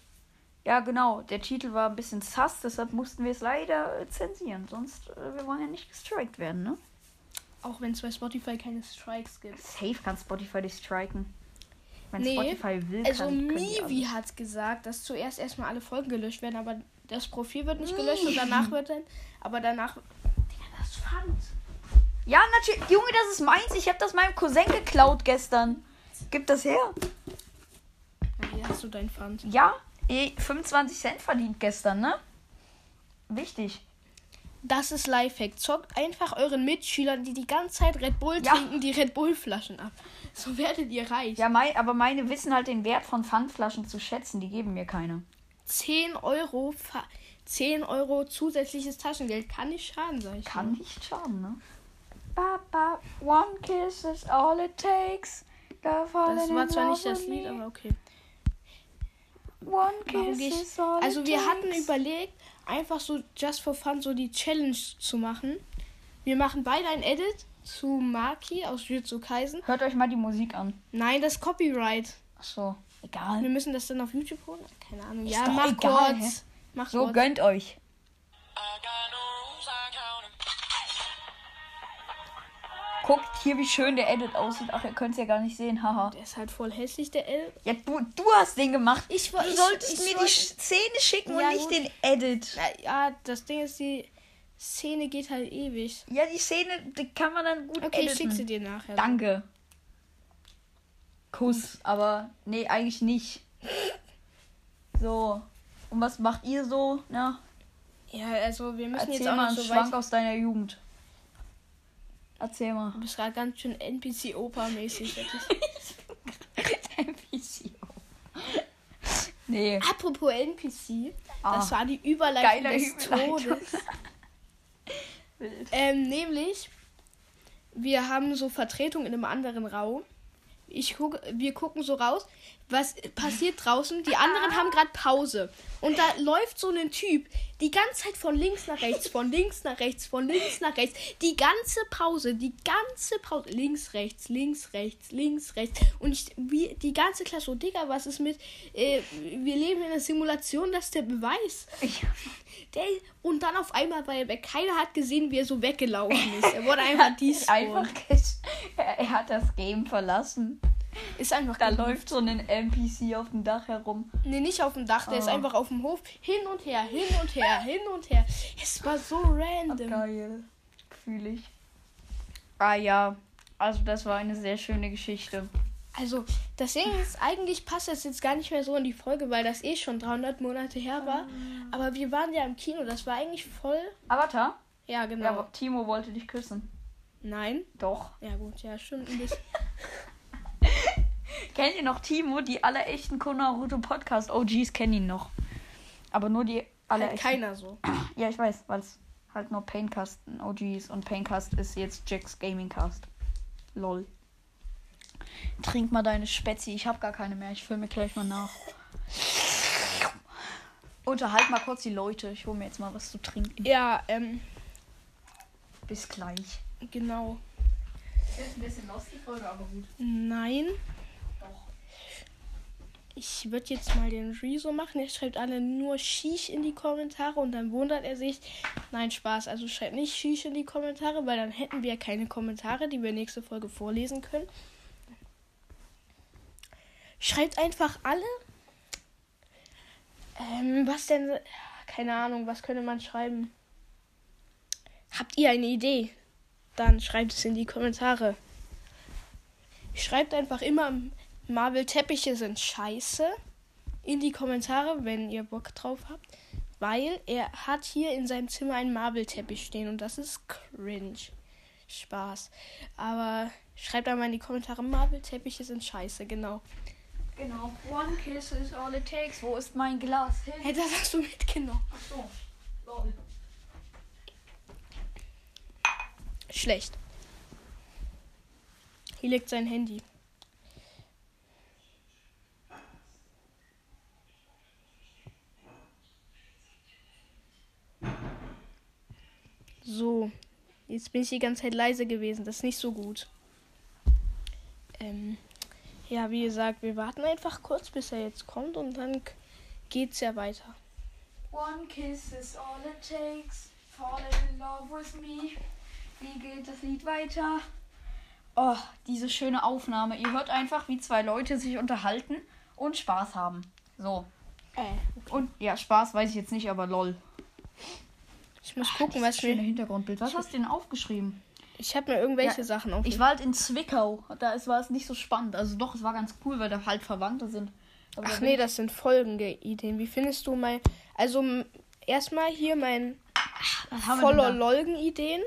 ja, genau. Der Titel war ein bisschen sass, deshalb mussten wir es leider äh, zensieren. Sonst, äh, wir wollen ja nicht gestrikt werden, ne? Auch wenn es bei Spotify keine Strikes gibt. Safe kann Spotify dich striken. Wenn Nee, Spotify will, Also kann, Mivi hat gesagt, dass zuerst erstmal alle Folgen gelöscht werden, aber das Profil wird nicht gelöscht und danach wird dann. Aber danach. Digga, das fand. Ja, natürlich. Junge, das ist meins. Ich habe das meinem Cousin geklaut gestern. Gib das her. Hast du dein Pfand. Ja, eh, 25 Cent verdient gestern, ne? Wichtig. Das ist Lifehack. Zockt einfach euren Mitschülern, die die ganze Zeit Red Bull Ja. trinken, die Red Bull Flaschen ab. So werdet ihr reich. Ja, mein, aber meine wissen halt den Wert von Pfandflaschen zu schätzen. Die geben mir keine. 10 Euro, Fa- 10 Euro zusätzliches Taschengeld kann nicht schaden, sag ich. Kann nur. nicht schaden, ne? Papa, one kiss is all it takes. Das war zwar nicht das Lied, aber okay. One Warum ich- Also wir hatten überlegt, einfach so just for fun so die Challenge zu machen. Wir machen beide ein Edit zu Maki aus Jujutsu Kaisen. Hört euch mal die Musik an. Nein, das Copyright. Ach so, egal. Wir müssen das dann auf YouTube holen? Keine Ahnung. Ist ja, mach egal, kurz. Mach So, kurz. gönnt euch. Guckt hier, wie schön der Edit aussieht. Ach, ihr könnt es ja gar nicht sehen. Haha. Der ist halt voll hässlich, der L. Ja, du, du hast den gemacht. Ich Du war- ich- solltest ich mir die wollte- Szene schicken Ja, und nicht gut. den Edit. Na, ja, das Ding ist, die Szene geht halt ewig. Ja, die Szene, die kann man dann gut Okay, ich editen. schick sie dir nachher. Danke. Kuss, aber nee, eigentlich nicht. So. Und was macht ihr so? Na, Ja, also wir müssen jetzt erzähl auch mal einen so Schwank aus deiner Jugend. Erzähl mal. Du bist gerade ganz schön NPC-Opa-mäßig. NPC. Nee. Apropos NPC. Das Ah, war die Überleitung des Überleitung. Todes. Ähm, nämlich, wir haben so Vertretung in einem anderen Raum. Ich guck, wir gucken so raus, was passiert draußen. Die anderen haben gerade Pause. Und da läuft so ein Typ die ganze Zeit von links nach rechts, von links nach rechts, von links nach rechts. Die ganze Pause, die ganze Pause. Links, rechts, links, rechts, links, rechts. Und ich, wie, die ganze Klasse, so, Digga, was ist mit. Äh, wir leben in einer Simulation, das ist der Beweis. Der, und dann auf einmal er weg. Keiner hat gesehen, wie er so weggelaufen ist. Er wurde einfach dies. einfach er, er hat das Game verlassen. Ist einfach Da läuft so ein NPC auf dem Dach herum. Nee, nicht auf dem Dach. Der ist Oh. einfach auf dem Hof. Hin und her, hin und her, hin und her. Es war so random. Geil. Fühle ich. Ah ja, also das war eine sehr schöne Geschichte. Also, das Ding ist, eigentlich passt das jetzt gar nicht mehr so in die Folge, weil das eh schon 300 Monate her war. Aber wir waren ja im Kino. Das war eigentlich voll. Avatar? Ja, genau. Ja, aber Timo wollte dich küssen. Nein. Doch. Ja, gut, ja, stimmt. Ein bisschen. Kennt ihr noch Timo? Die aller echten Konaruto Podcast OGs kennen ihn noch. Aber nur die aller Halt echten. keiner so. Ja, ich weiß, weil es halt nur Paincast OGs und Paincast ist jetzt Jacks Gamingcast. Lol. Trink mal deine Spätzi. Ich habe gar keine mehr. Ich fülle mir gleich mal nach. Unterhalt mal kurz die Leute. Ich hole mir jetzt mal was zu trinken. Ja, ähm, Bis gleich. genau. Ist ein bisschen los die Folge, aber gut. Nein. Ich würde jetzt mal den Rezo machen. Er schreibt alle nur Shish in die Kommentare und dann wundert er sich. Nein, Spaß. Also schreibt nicht Shish in die Kommentare, weil dann hätten wir keine Kommentare, die wir nächste Folge vorlesen können. Schreibt einfach alle. Ähm, was denn? Keine Ahnung, was könnte man schreiben? Habt ihr eine Idee? Dann schreibt es in die Kommentare. Schreibt einfach immer Marvel-Teppiche sind scheiße in die Kommentare, wenn ihr Bock drauf habt. Weil er hat hier in seinem Zimmer einen Marvel-Teppich stehen und das ist cringe. Spaß. Aber schreibt einmal in die Kommentare, Marvel-Teppiche sind scheiße, genau. Genau. One kiss is all it takes. Wo ist mein Glas? Hey, das hast du mitgenommen. Ach so. Lol. Schlecht. Hier liegt sein Handy. So. Jetzt bin ich die ganze Zeit leise gewesen. Das ist nicht so gut. Ähm, ja, wie gesagt, wir warten einfach kurz, bis er jetzt kommt und dann geht's ja weiter. One kiss is all it takes. Fall in love with me. Wie geht das Lied weiter? Oh, diese schöne Aufnahme. Ihr hört einfach, wie zwei Leute sich unterhalten und Spaß haben. So. Äh, Und ja, Spaß weiß ich jetzt nicht, aber lol. Ich muss gucken, Das was wir. Hintergrundbild. Was hast du denn aufgeschrieben? Ich habe mir irgendwelche Ja, Sachen auf. Ich war halt in Zwickau. Da ist, war es nicht so spannend. Also doch, es war ganz cool, weil da halt Verwandte sind. Aber Ach da nee, das sind folgende Ideen. Wie findest du mein. Also erstmal hier mein voller da? Lolgen-Ideen.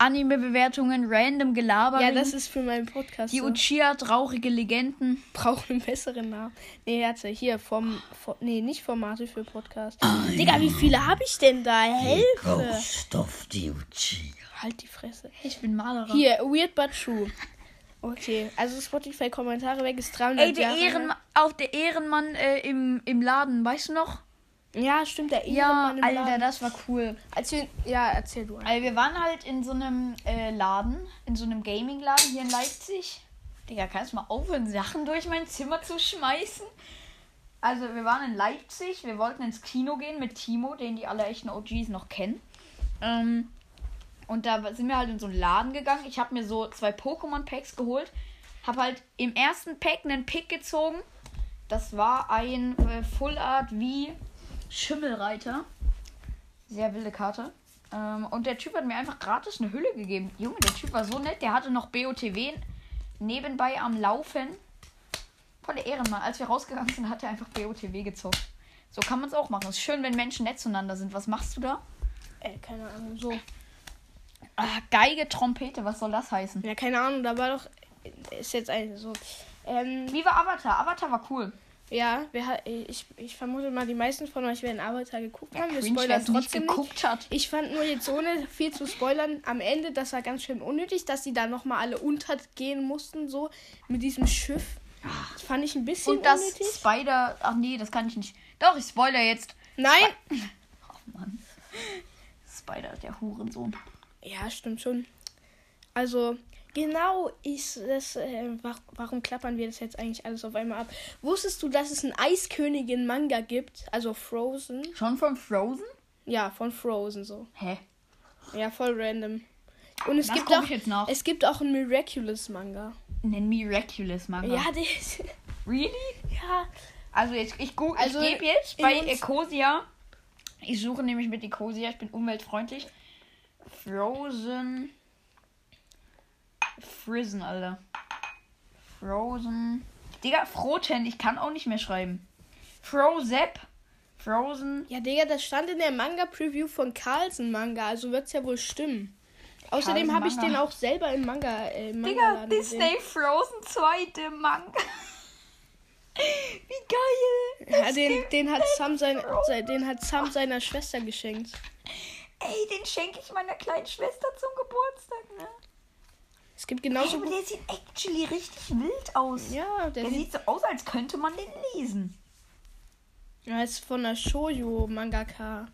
Anime-Bewertungen, random Gelaber. Ja, das ist für meinen Podcast. die. Uchiha, traurige Legenden. braucht einen besseren Namen. Nee, hatte hier vom, vom nee, nicht Formate für Podcast. Digga, wie viele habe ich denn da? Hilfe. Ghost of the Uchiha. Halt die Fresse. Ich bin Malerer. Hier, Weird But True. Okay, also Spotify Kommentare weg ist 300 Ey, der Jahre Ehrenmann, auch der Ehrenmann äh, im, im Laden, weißt du noch? Ja, stimmt, der Ja, Alter, Laden. das war cool. Erzähl, ja, erzähl du. Also wir waren halt in so einem äh, Laden, in so einem Gaming-Laden hier in Leipzig. Digga, kannst du mal aufhören, Sachen durch mein Zimmer zu schmeißen? Also wir waren in Leipzig, wir wollten ins Kino gehen mit Timo, den die aller echten OGs noch kennen. Ähm, und da sind wir halt in so einen Laden gegangen. Ich habe mir so zwei Pokémon-Packs geholt. Habe halt im ersten Pack einen Pick gezogen. Das war ein äh, Full Art wie Schimmelreiter. Sehr wilde Karte. Ähm, und der Typ hat mir einfach gratis eine Hülle gegeben. Junge, der Typ war so nett. Der hatte noch BOTW nebenbei am Laufen. Voll der Ehrenmann. Als wir rausgegangen sind, hat er einfach BOTW gezockt. So kann man es auch machen. Es ist schön, wenn Menschen nett zueinander sind. Was machst du da? Äh, keine Ahnung, so. Ah, Geige, Trompete, was soll das heißen? Ja, keine Ahnung, da war doch. Ist jetzt ein so. Ähm, Wie war Avatar? Avatar war cool. Ja, wer ich, ich vermute mal, die meisten von euch werden Avatar geguckt haben. Wir spoilern trotzdem nicht. geguckt hat. Ich fand nur jetzt ohne viel zu spoilern am Ende, das war ganz schön unnötig, dass die da nochmal alle untergehen mussten, so mit diesem Schiff. Das fand ich ein bisschen Und das unnötig. Spider. Ach nee, das kann ich nicht. Doch, ich spoiler jetzt. Nein! Oh Mann. Spider, der Hurensohn. Ja, stimmt schon. Also, genau ist das. Äh, wa warum klappern wir das jetzt eigentlich alles auf einmal ab? Wusstest du, dass es einen Eiskönigin-Manga gibt? Also Frozen? Schon von Frozen? Ja, von Frozen so. Hä? Ja, voll random. Und es Das gibt auch. ich jetzt nach. Es gibt auch einen Miraculous-Manga. Nenn Miraculous Manga. Ja, der ist. Really? ja. Also jetzt, ich guck, Also, ich gebe jetzt bei Ecosia. Ich suche nämlich mit Ecosia, ich bin umweltfreundlich. Frozen. Frisen, Alter. Frozen. Digga, Froten, ich kann auch nicht mehr schreiben. Frozep. Frozen. Ja, Digga, das stand in der Manga-Preview von Carlsen Manga, also wird's ja wohl stimmen. Außerdem habe ich Manga. den auch selber im Manga. Äh, im Digga, Mangaladen Disney Frozen 2. Manga. Wie geil. gesehen. Ja, den, den, hat Sam sein, Frozen. sein, den hat Sam seiner Schwester geschenkt. Ey, den schenke ich meiner kleinen Schwester zum Geburtstag, ne? Es gibt genauso aber gut. der sieht actually richtig wild aus. Ja, der, Der sieht, sieht so aus, als könnte man den lesen. er ist von der Shoujo Mangaka.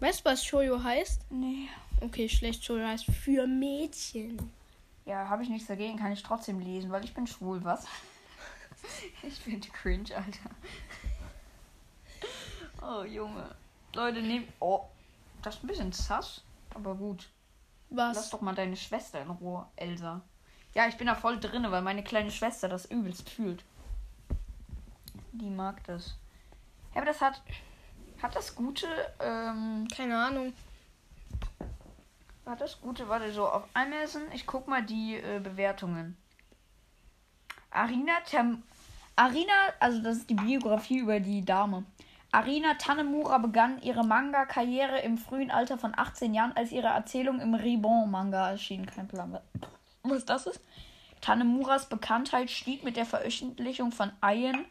Weißt du, was Shoujo heißt? Nee. Okay, schlecht. Shoujo heißt für Mädchen. Ja, habe ich nichts dagegen, kann ich trotzdem lesen, weil ich bin schwul, was? Ich bin cringe, Alter. Oh, Junge. Leute, nehmt. Oh, das ist ein bisschen sass, aber gut. Lass Was? doch mal deine Schwester in Ruhe, Elsa. Ja, ich bin da voll drinne, weil meine kleine Schwester das übelst fühlt. Die mag das. Ja, aber das hat. Hat das gute. Ähm, Keine Ahnung. hat das gute. Warte, so auf Amazon. Ich guck mal die äh, Bewertungen. Arina Tem Arina, also das ist die Biografie über die Dame. Arina Tanemura begann ihre Manga-Karriere im frühen Alter von 18 Jahren, als ihre Erzählung im Ribbon-Manga erschien. Kein Plan, was das ist. Tanemuras Bekanntheit stieg mit der Veröffentlichung von Iron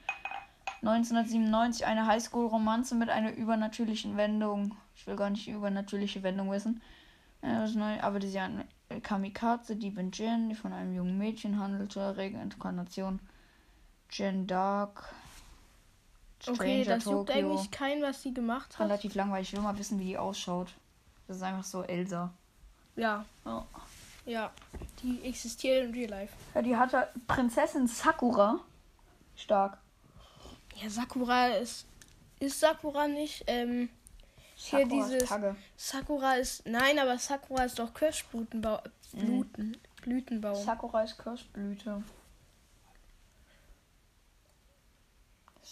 1997, eine Highschool-Romanze mit einer übernatürlichen Wendung. Ich will gar nicht die übernatürliche Wendung wissen. Aber die Kamikaze, Diebin Jen, die von einem jungen Mädchen handelte, Regeninkarnation. Jen Dark. Okay, das Stranger juckt Tokyo. eigentlich keinen, was sie gemacht hat. Relativ langweilig. Ich will mal wissen, wie die ausschaut. Das ist einfach so Elsa. Ja, Oh. ja. Die existiert in Real Life. Ja, die hatte Prinzessin Sakura. Stark. Ja, Sakura ist. Ist Sakura nicht? Ähm, hier Sakura dieses. Tagge. Sakura ist. Nein, aber Sakura ist doch Kirschblütenbau. Blüten, Blütenbaum. Sakura ist Kirschblüte.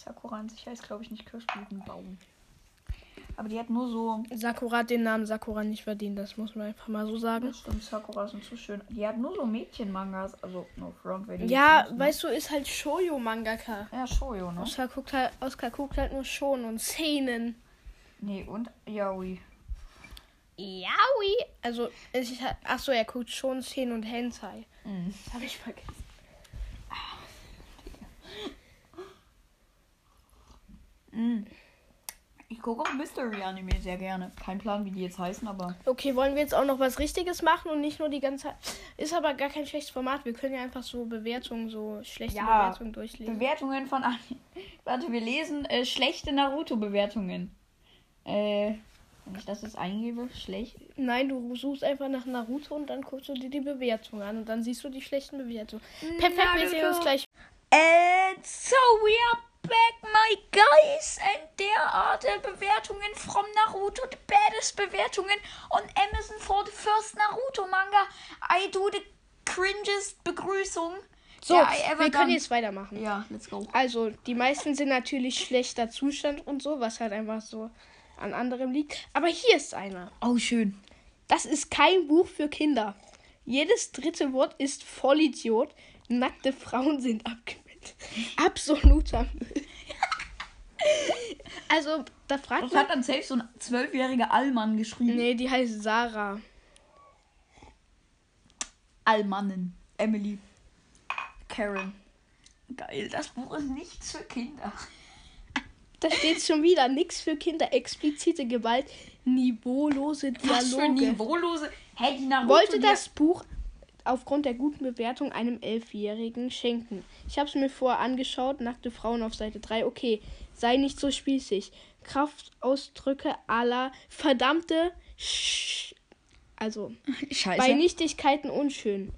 Sakura an sich heißt, glaube ich, nicht Kirschblütenbaum. Aber die hat nur so. Sakura hat den Namen Sakura nicht verdient, das muss man einfach mal so sagen. Das stimmt, Sakura sind zu schön. Die hat nur so Mädchenmangas. Also, no front, wer die Ja, weißt du, ist halt Shoujo-Mangaka. ne? Ja, Shoujo, ne? Oscar guckt halt, Oscar guckt halt nur Schon und Szenen. Nee, und Yaoi. Yaoi. Also, ich, achso, er guckt schon Szenen und Hentai. Mhm. Das habe ich vergessen. Mhm. Ich gucke auch Mystery-Anime sehr gerne. Kein Plan, wie die jetzt heißen, aber. Okay, wollen wir jetzt auch noch was Richtiges machen und nicht nur die ganze Zeit. Ist aber gar kein schlechtes Format. Wir können ja einfach so Bewertungen, so schlechte Ja, Bewertungen durchlesen. Bewertungen von Anime. Warte, wir lesen äh, schlechte Naruto-Bewertungen. Äh, wenn ich das jetzt eingebe, schlecht. Nein, du suchst einfach nach Naruto und dann guckst du dir die Bewertung an und dann siehst du die schlechten Bewertungen. Perfekt, wir sehen uns gleich. And so we are back, my guys. And the Bewertungen from Naruto, the baddest Bewertungen on Amazon for the first Naruto manga. I do the cringest Begrüßung. So, ever wir können done. jetzt weitermachen. Ja, let's go. Also, die meisten sind natürlich schlechter Zustand und so, was halt einfach so an anderem liegt. Aber hier ist einer. Oh, schön. Das ist kein Buch für Kinder. Jedes dritte Wort ist Vollidiot. Nackte Frauen sind abgemeldet. Absoluter Müll. Also, da fragt Das man. hat dann selbst so ein zwölfjähriger Allmann geschrieben. Nee, die heißt Sarah. Allmannen. Emily. Karen. Geil, das Buch ist nichts für Kinder. Da steht schon wieder nichts für Kinder, explizite Gewalt, niveaulose Was für Dialoge. niveaulose. Hey, die Naruto, Wollte das Buch aufgrund der guten Bewertung einem Elfjährigen schenken. Ich habe es mir vorher angeschaut, nackte Frauen auf Seite 3. Okay, sei nicht so spießig. Kraftausdrücke aller verdammte Sch also Scheiße. bei Nichtigkeiten unschön.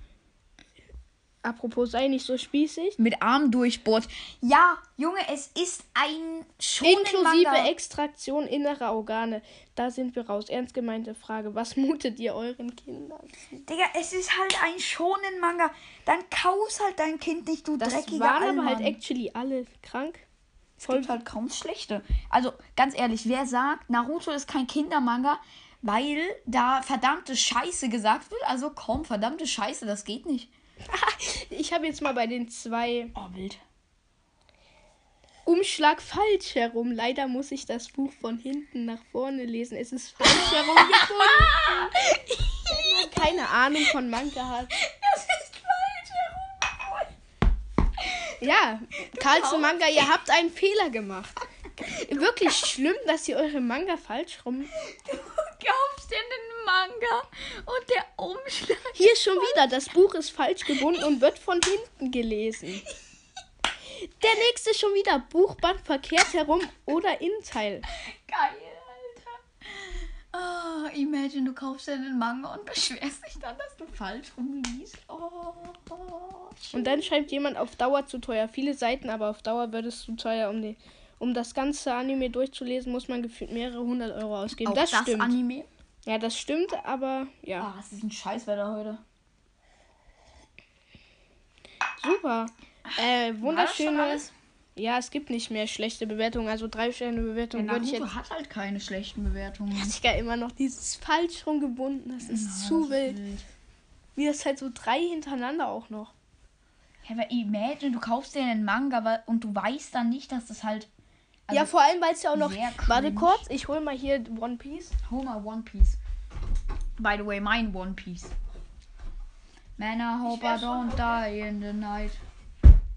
Apropos, sei nicht so spießig. Mit Arm durchbohrt. Ja, Junge, es ist ein Inklusive Shonen-Manga. Extraktion innerer Organe. Da sind wir raus. Ernst gemeinte Frage. Was mutet ihr euren Kindern? Digga, es ist halt ein Shonen-Manga. Dann kaus halt dein Kind nicht, du Das dreckiger waren Allmann. aber halt actually alle krank. Es gibt halt kaum schlechte. Also, ganz ehrlich, wer sagt, Naruto ist kein Kindermanga, weil da verdammte Scheiße gesagt wird? Also, komm, verdammte Scheiße, das geht nicht. Ich habe jetzt mal bei den zwei Oh, wild. Umschlag falsch herum. Leider muss ich das Buch von hinten nach vorne lesen. Es ist falsch herum gefunden. Wenn man keine Ahnung von Manga hat. Das ist falsch herum. Ja, kaufst Manga, ihr habt einen Fehler gemacht. Wirklich schlimm, dass ihr eure Manga falsch rum. Du kaufst dir einen Manga und der Umschlag. Hier schon wieder, das Buch ist falsch gebunden und wird von hinten gelesen. Der nächste schon wieder, Buchband verkehrt herum oder Innenteil. Geil, Alter. Ah, imagine, du kaufst dir einen Manga und beschwerst dich dann, dass du falsch rumliest. Oh, oh. Und dann schreibt jemand auf Dauer zu teuer. Viele Seiten, aber auf Dauer wird es zu teuer. Um, die, um das ganze Anime durchzulesen, muss man gefühlt mehrere hundert Euro ausgeben. Auch das, das, stimmt. Anime. ja, das stimmt, aber ja. Ah, es ist ein Scheißwetter heute. Super. Äh, wunderschöne. Ja, es gibt nicht mehr schlechte Bewertungen. Also drei Sterne Der Bewertung würde ich jetzt. hat halt keine schlechten Bewertungen. Ich gar immer noch dieses falsch rumgebunden. Das ist Ja, zu das ist wild. Wie das halt so drei hintereinander auch noch. Ja, aber imagine, du kaufst dir einen Manga und du weißt dann nicht, dass das halt. Also, ja, vor allem, weil es ja auch noch. Warte kurz, ich hol mal hier One Piece. Hol mal One Piece. By the way, mein One Piece. Man, I hope I don't die in the night.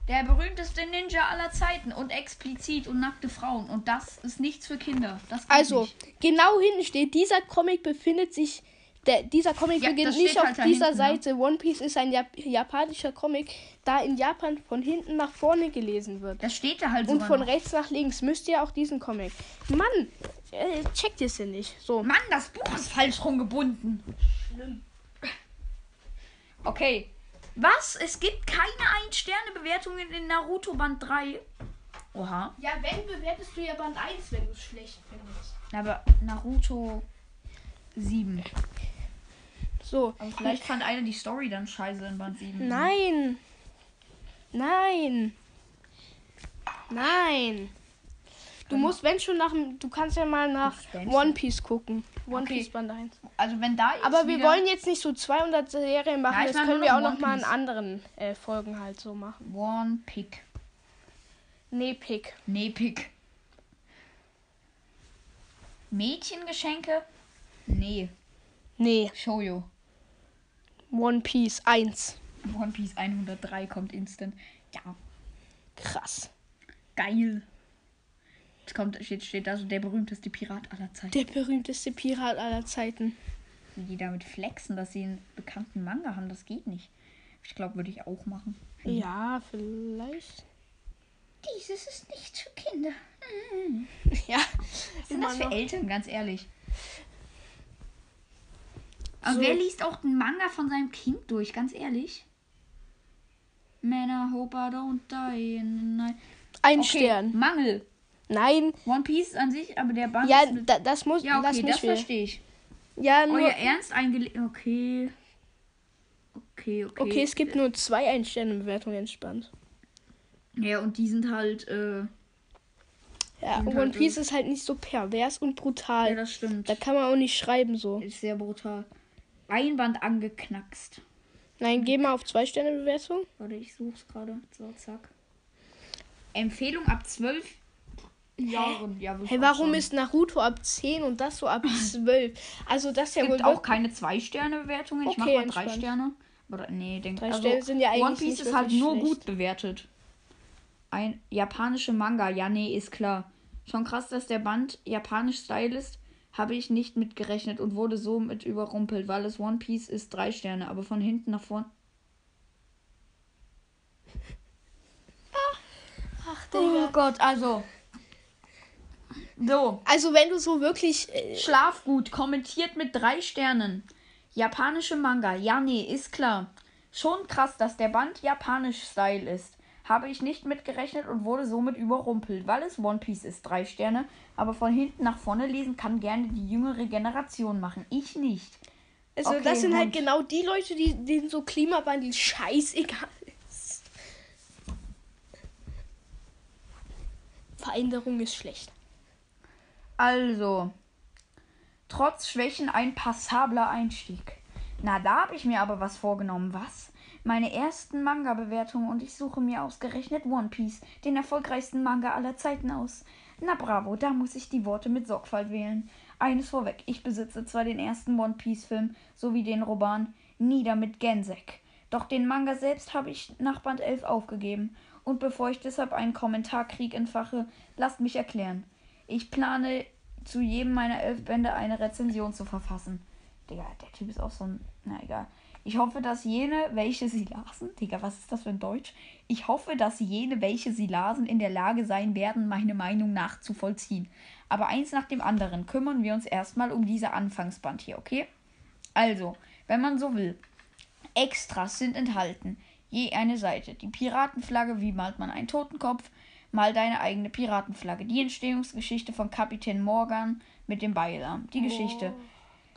Der berühmteste Ninja aller Zeiten und explizit und nackte Frauen. Und das ist nichts für Kinder. Also, nicht. genau hinten steht, dieser Comic befindet sich. Der, dieser Comic Ja, beginnt nicht auf halt dieser hinten, ne? Seite. One Piece ist ein Jap japanischer Comic, da in Japan von hinten nach vorne gelesen wird. Das steht da halt Und sogar von noch. rechts nach links müsst ihr auch diesen Comic. Mann, äh, checkt ihr es denn nicht? So. Mann, das Buch ist falsch rumgebunden. Okay. Was? Es gibt keine 1-Sterne-Bewertungen in Naruto Band 3. Oha. Ja, wenn bewertest du ja Band 1, wenn du es schlecht findest. Aber Naruto 7. So. Aber vielleicht fand einer die Story dann scheiße in Band 7. Nein. Nein. Nein. Du musst, wenn schon nach dem. Du kannst ja mal nach One Piece gucken. One Okay. Piece Band 1. Also wenn da Aber wir wollen jetzt nicht so 200 Serien machen. Ja, das können wir auch noch noch One mal in anderen äh, Folgen halt so machen. One Pick. Nee, Pick. Nee, Pick. Mädchengeschenke? Nee. Nee, Shoujo. One Piece 1. One Piece 103 kommt instant. Ja, Krass. geil. Es kommt, steht, steht da so der berühmteste Pirat aller Zeiten. Der berühmteste Pirat aller Zeiten. Wie die damit flexen, dass sie einen bekannten Manga haben, das geht nicht. Ich glaube, würde ich auch machen. Ja, vielleicht. Dieses ist nichts für Kinder. Ja. Was sind das für noch. Eltern, ganz ehrlich? Aber So. wer liest auch einen Manga von seinem Kind durch, ganz ehrlich? Männer, hope I don't die in the night. Ein Okay, Stern. Mangel. Nein. One Piece an sich, aber der Band Ja, da, das muss. Ja, okay, das will. verstehe ich. Ja, nur. Euer Ernst eingelegt... Okay. Okay, okay. Okay, es gibt nur zwei Ein-Sterne-Bewertungen entspannt. Ja, und die sind halt... Äh, Ja, Und One halt, Piece ist halt nicht so pervers und brutal. ja, das stimmt. da kann man auch nicht schreiben so. ist sehr brutal. Einband angeknackst. Nein, geh mal auf Zwei-Sterne-Bewertung. Warte, ich such's gerade. So, zack. Empfehlung ab 12 Jahren. Ja, ich Hey, warum ist Naruto ab 10 und das so ab 12? Also das ist ja wohl auch keine 2-Sterne-Bewertungen. Ich mach Okay, mal 3 entspannt. Sterne. Oder nee, denk Drei also, Sterne sind ja One eigentlich Piece nicht ist halt nur schlecht. gut bewertet. ein japanische Manga. Ja, nee, ist klar. Schon krass, dass der Band japanisch Style ist. Habe ich nicht mitgerechnet und wurde somit überrumpelt, weil es One Piece ist drei Sterne, aber von hinten nach vorne. Ach, Oh Gott, also. So. Also wenn du so wirklich. Äh, Schlafgut kommentiert mit drei Sternen. Japanische Manga. Ja, nee, ist klar. Schon krass, dass der Band japanisch Style ist. Habe ich nicht mitgerechnet und wurde somit überrumpelt, weil es One Piece ist. Drei Sterne. Aber von hinten nach vorne lesen kann gerne die jüngere Generation machen. Ich nicht. also Okay, das sind halt genau die Leute, die denen so Klimawandel scheißegal ist. Veränderung ist schlecht. Also, trotz Schwächen ein passabler Einstieg. Na, da habe ich mir aber was vorgenommen. Was? Meine ersten Manga-Bewertungen und ich suche mir ausgerechnet One Piece, den erfolgreichsten Manga aller Zeiten aus. Na bravo, da muss ich die Worte mit Sorgfalt wählen. Eines vorweg, ich besitze zwar den ersten One Piece-Film sowie den Roman Nieder mit Gensek. Doch den Manga selbst habe ich nach Band 11 aufgegeben. Und bevor ich deshalb einen Kommentarkrieg entfache, lasst mich erklären. Ich plane zu jedem meiner elf Bände eine Rezension zu verfassen. Digga, der Typ ist auch so ein. Na egal. Ich hoffe, dass jene, welche sie lasen. Digga, was ist das für ein Deutsch? Ich hoffe, dass jene, welche sie lasen, in der Lage sein werden, meine Meinung nachzuvollziehen. Aber eins nach dem anderen kümmern wir uns erstmal um diese Anfangsband hier, okay? Also, wenn man so will. Extras sind enthalten. Je eine Seite. Die Piratenflagge, wie malt man einen Totenkopf? Mal deine eigene Piratenflagge. Die Entstehungsgeschichte von Kapitän Morgan mit dem Beilamm. Die Geschichte.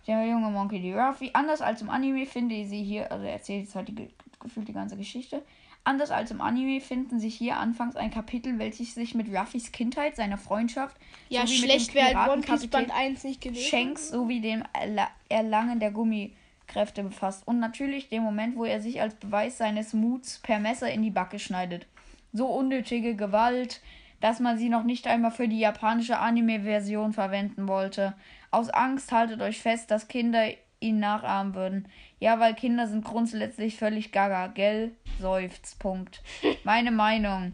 Der junge Monkey D. Ruffy. Anders als im Anime finde sie hier, also er erzählt jetzt halt die, ge- gefühlt die ganze Geschichte. Anders als im Anime finden sich hier anfangs ein Kapitel, welches sich mit Ruffys Kindheit, seiner Freundschaft, Ja, sowie schlecht mit dem One Piece Band 1 nicht gewesen. Shanks sowie dem Erla Erlangen der Gummikräfte befasst. Und natürlich dem Moment, wo er sich als Beweis seines Muts per Messer in die Backe schneidet. So unnötige Gewalt, dass man sie noch nicht einmal für die japanische Anime-Version verwenden wollte. Aus Angst haltet euch fest, dass Kinder ihn nachahmen würden. Ja, weil Kinder sind grundsätzlich völlig gaga, gell? Seufzt. Punkt. Meine Meinung.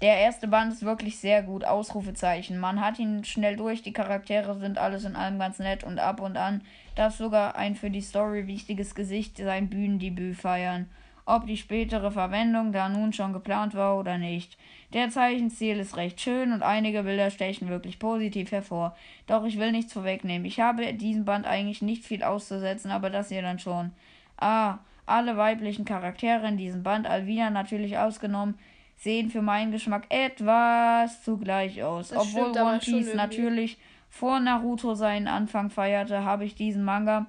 Der erste Band ist wirklich sehr gut. Ausrufezeichen. Man hat ihn schnell durch. Die Charaktere sind alles in allem ganz nett und ab und an darf sogar ein für die Story wichtiges Gesicht sein Bühnendebüt feiern. Ob die spätere Verwendung da nun schon geplant war oder nicht. Der Zeichenstil ist recht schön und einige Bilder stechen wirklich positiv hervor. Doch ich will nichts vorwegnehmen. Ich habe diesem Band eigentlich nicht viel auszusetzen, aber das hier dann schon. Ah, alle weiblichen Charaktere in diesem Band, Alvina natürlich ausgenommen, sehen für meinen Geschmack etwas zugleich aus. Das Obwohl stimmt One Piece natürlich vor Naruto seinen Anfang feierte, habe ich diesen Manga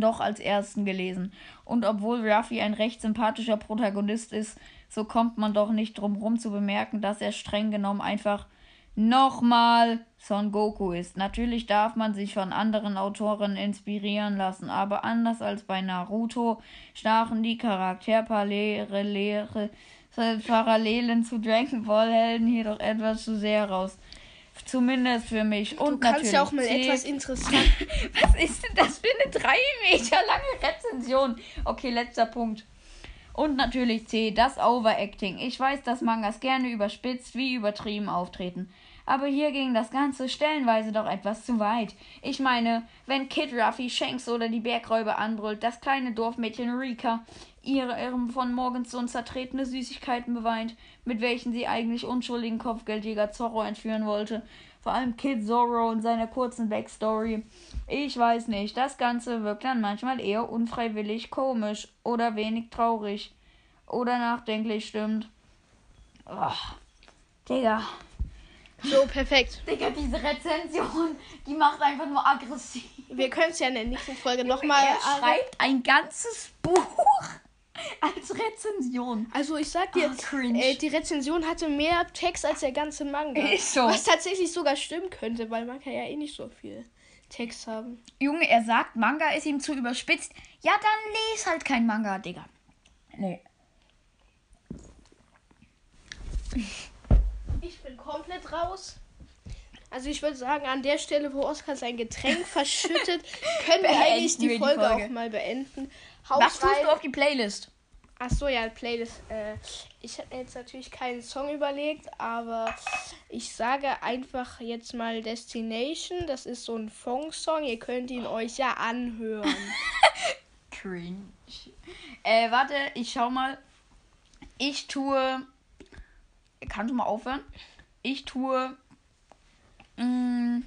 doch als ersten gelesen. Und obwohl Ruffy ein recht sympathischer Protagonist ist, so kommt man doch nicht drum rum zu bemerken, dass er streng genommen einfach nochmal Son Goku ist. Natürlich darf man sich von anderen Autoren inspirieren lassen, aber anders als bei Naruto stachen die Charakterparallele Parallelen zu Dragon Ball Helden hier doch etwas zu sehr raus. Zumindest für mich. Und Du kannst natürlich ja auch mal zählt- etwas interessant. was ist denn das für eine drei Meter lange Rezension? Okay, letzter Punkt. Und natürlich C, das Overacting. Ich weiß, dass Mangas gerne überspitzt wie übertrieben auftreten. Aber hier ging das Ganze stellenweise doch etwas zu weit. Ich meine, wenn Kid Ruffy Shanks oder die Bergräuber anbrüllt, das kleine Dorfmädchen Rika ihrem von Morgenstund zertretene Süßigkeiten beweint, mit welchen sie eigentlich unschuldigen Kopfgeldjäger Zorro entführen wollte. Vor allem Kid Zorro und seiner kurzen Backstory. Ich weiß nicht, das Ganze wirkt dann manchmal eher unfreiwillig komisch oder wenig traurig oder nachdenklich stimmt. Ach, Digga. So, perfekt. Digga, diese Rezension, die macht einfach nur aggressiv. Wir können es ja in der nächsten Folge nochmal. Er schreibt ein ganzes Buch als Rezension. Also ich sag dir, cringe. äh, die Rezension hatte mehr Text als der ganze Manga. Ist so. Was tatsächlich sogar stimmen könnte, weil man kann ja eh nicht so viel Text haben. Junge, er sagt, Manga ist ihm zu überspitzt. Ja, dann les halt kein Manga, Digga. Nee. Ich bin komplett raus. Also ich würde sagen, an der Stelle, wo Oskar sein Getränk verschüttet, können wir eigentlich die wir die Folge, Folge. auch mal beenden. Was Haut tust du auf die Playlist? Ach so, ja, Playlist. Äh, ich habe mir jetzt natürlich keinen Song überlegt, aber ich sage einfach jetzt mal Destination. Das ist so ein Fong-Song. Ihr könnt ihn euch ja anhören. Cringe. Äh, warte, ich schau mal. Ich tue. Kannst du mal aufhören? Ich tue. Mh,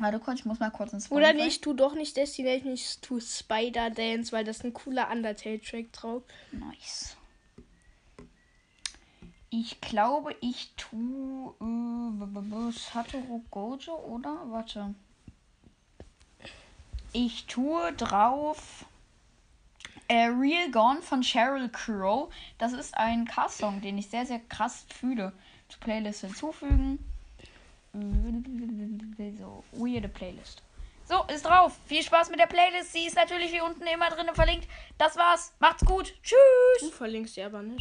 warte kurz, ich muss mal kurz ins Oder Spotify. nicht, tu doch nicht Destination, ich tu Spider Dance, weil das ist ein cooler Undertale-Track drauf. Nice. Ich glaube, ich tue äh, Satoru Gojo, oder? Warte. Ich tue drauf äh, Real Gone von Sheryl Crow. Das ist ein Cast-Song, den ich sehr, sehr krass fühle. Zur Playlist hinzufügen. So, weirde Playlist. So, ist drauf. Viel Spaß mit der Playlist. Sie ist natürlich wie unten immer drin verlinkt. Das war's. Macht's gut. Tschüss. Du verlinkst sie aber nicht.